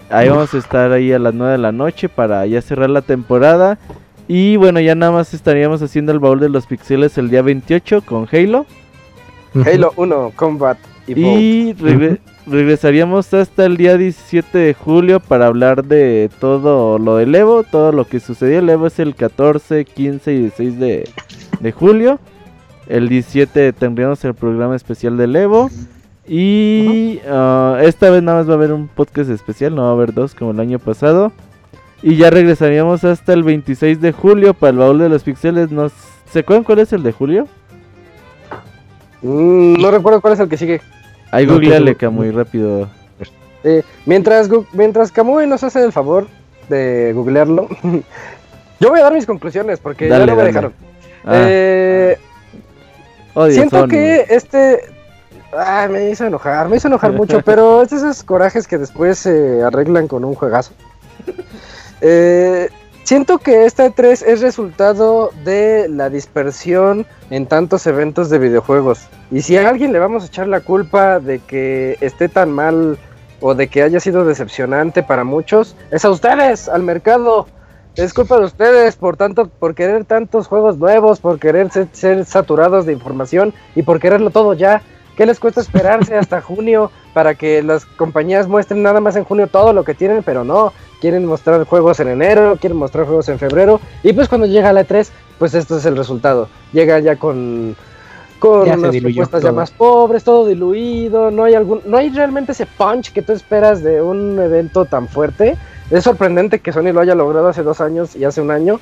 Ahí vamos a estar ahí a las 9 de la noche para ya cerrar la temporada. Y bueno, ya nada más estaríamos haciendo el baúl de los pixeles el día 28 con Halo. Halo 1 Combat y regresaríamos hasta el día 17 de julio para hablar de todo lo del Evo, todo lo que sucedió. El Evo es el 14, 15 y 16 de, de julio. El 17 tendríamos el programa especial del Evo. Y ah, esta vez nada más va a haber un podcast especial, no va a haber dos como el año pasado. Y ya regresaríamos hasta el 26 de julio para el baúl de los pixeles. ¿Se acuerdan cuál es el de julio? Mm, no recuerdo cuál es el que sigue. Ahí no, googleale, muy rápido. mientras, mientras Camuy nos hace el favor de googlearlo, *laughs* yo voy a dar mis conclusiones porque ya no me dejaron. Ah. Eh, siento que este. Ah, me hizo enojar, me hizo enojar mucho, *laughs* pero es esos corajes que después se arreglan con un juegazo. eh, Siento que esta E3 es resultado de la dispersión en tantos eventos de videojuegos. Y si a alguien le vamos a echar la culpa de que esté tan mal o de que haya sido decepcionante para muchos, es a ustedes, al mercado. Es culpa de ustedes por tanto, por querer tantos juegos nuevos, por querer ser, saturados de información y por quererlo todo ya. ¿Qué les cuesta esperarse hasta *laughs* junio para que las compañías muestren nada más en junio todo lo que tienen? Pero no, quieren mostrar juegos en enero, quieren mostrar juegos en febrero. Y pues cuando llega la E3, pues esto es el resultado. Llega ya con, con Ya unas propuestas ya más pobres, todo diluido. No hay, algún, no hay realmente ese punch que tú esperas de un evento tan fuerte. Es sorprendente que Sony lo haya logrado hace dos años y hace un año,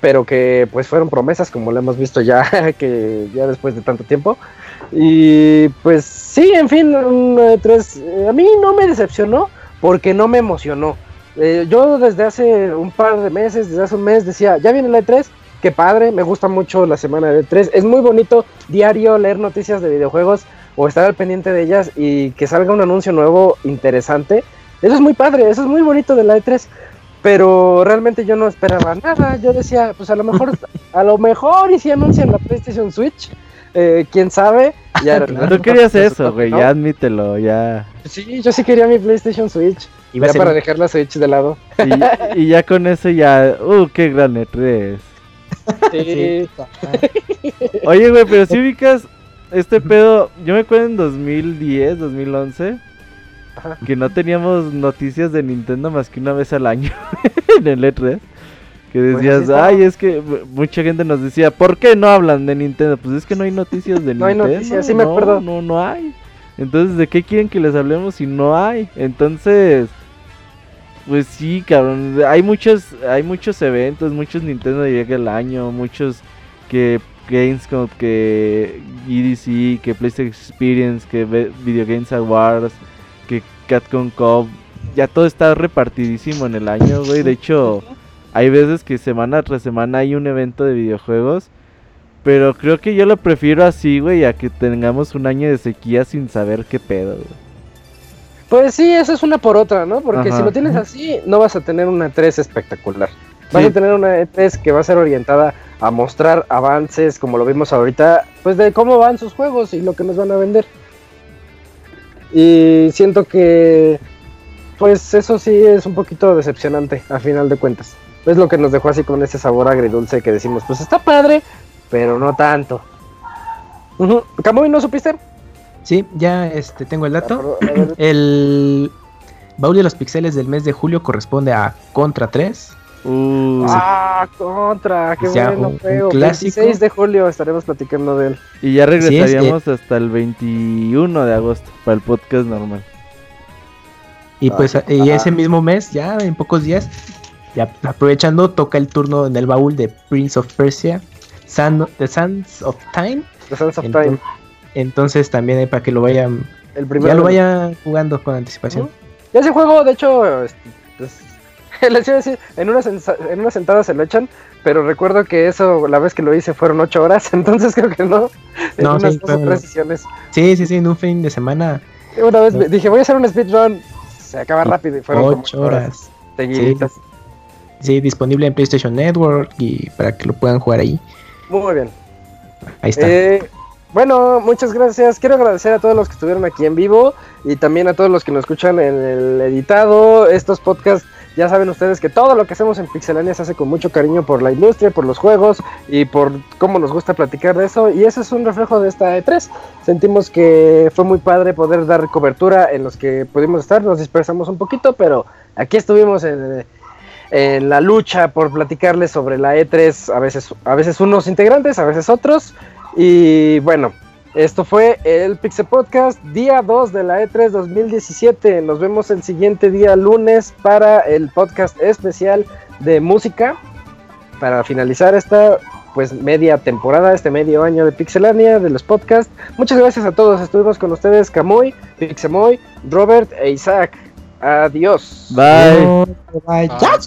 pero que pues fueron promesas como lo hemos visto ya, *laughs* que ya después de tanto tiempo. Y pues sí, en fin, un E3 eh, a mí no me decepcionó porque no me emocionó. Eh, yo desde hace un par de meses, desde hace un mes decía, ya viene la E3, qué padre, me gusta mucho la semana de E3. Es muy bonito diario leer noticias de videojuegos o estar al pendiente de ellas y que salga un anuncio nuevo interesante. Eso es muy padre, eso es muy bonito de la E3. Pero realmente yo no esperaba nada. Yo decía, pues a lo mejor, *laughs* a lo mejor y si anuncian la PlayStation Switch, eh, quién sabe. Ya, *laughs* Tú querías eso, güey, ya admítelo, ya. Sí, yo sí quería mi PlayStation Switch. A ya para dejar la Switch de lado. Y, y ya con eso ya, uh, qué gran E3. Sí. *laughs* Oye, güey, pero si ubicas este pedo, yo me acuerdo en 2010, 2011, Ajá. que no teníamos noticias de Nintendo más que una vez al año *laughs* en el E3. Que decías, ay, es que mucha gente nos decía, ¿por qué no hablan de Nintendo? Pues es que no hay noticias de *laughs* No hay Nintendo. noticias, sí me no, acuerdo. No, no hay. Entonces, ¿de qué quieren que les hablemos si no hay? Entonces, pues sí, cabrón. Hay muchos, hay muchos eventos, muchos Nintendo llega el año, muchos que Gamescom, que EDC, que PlayStation Experience, que Video Games Awards, que Cup. Ya todo está repartidísimo en el año, güey. De hecho, hay veces que semana tras semana hay un evento de videojuegos. Pero creo que yo lo prefiero así, güey, a que tengamos un año de sequía sin saber qué pedo, güey. Pues sí, eso es una por otra, ¿no? Porque Ajá. si lo tienes así, no vas a tener una E3 espectacular. Vas Sí. a tener una E3 que va a ser orientada a mostrar avances, como lo vimos ahorita, pues de cómo van sus juegos y lo que nos van a vender. Y siento que, pues eso sí es un poquito decepcionante, a final de cuentas. Es lo que nos dejó así con ese sabor agridulce que decimos, pues está padre, pero no tanto. Ujú. Camuy, ¿no supiste? Sí, ya este, tengo el dato. A ver, *clears throat* El baúl de los pixeles del mes de julio corresponde a Contra 3. Uh, Ah, contra, qué Ya, bueno, un- feo. un clásico. 26 de julio estaremos platicando de él. y ya es, eh. regresaríamos hasta el 21 de agosto para el podcast normal. Y pues Ah, y ah. ese mismo mes, ya en pocos días, aprovechando, toca el turno en el baúl de Prince of Persia, The Sands of Time. The Sands of Ento- Time. Entonces también hay para que lo vayan, El ya lo vayan jugando con anticipación. Ya ese juego, de hecho, este, pues, les iba a decir, en una, en una sentada se lo echan, pero recuerdo que eso, la vez que lo hice, fueron 8 horas, *laughs* entonces creo que no. En No, unas sí, dos o tres sesiones. Sí, sí, sí, en un fin de semana, Una vez No. dije, voy a hacer un speedrun. Se acaba rápido y fueron como 8 horas. seguiditas. Sí, disponible en PlayStation Network y para que lo puedan jugar ahí. Muy bien. Ahí está. Eh, bueno, muchas gracias. Quiero agradecer a todos los que estuvieron aquí en vivo y también a todos los que nos escuchan en el editado. Estos podcasts, ya saben ustedes que todo lo que hacemos en Pixelania se hace con mucho cariño por la industria, por los juegos y por cómo nos gusta platicar de eso. Y eso es un reflejo de esta E3. Sentimos que fue muy padre poder dar cobertura en los que pudimos estar. Nos dispersamos un poquito, pero aquí estuvimos en en la lucha por platicarles sobre la E3, a veces, a veces unos integrantes, a veces otros. Y bueno, esto fue el Pixel Podcast, día 2 de la E E3 2017. Nos vemos el siguiente día lunes para el podcast especial de música. Para finalizar esta pues media temporada, este medio año de Pixelania, de los podcasts. Muchas gracias a todos. Estuvimos con ustedes, Camuy, Pixemoy, Robert e Isaac. Adiós. Bye. Bye. Ah.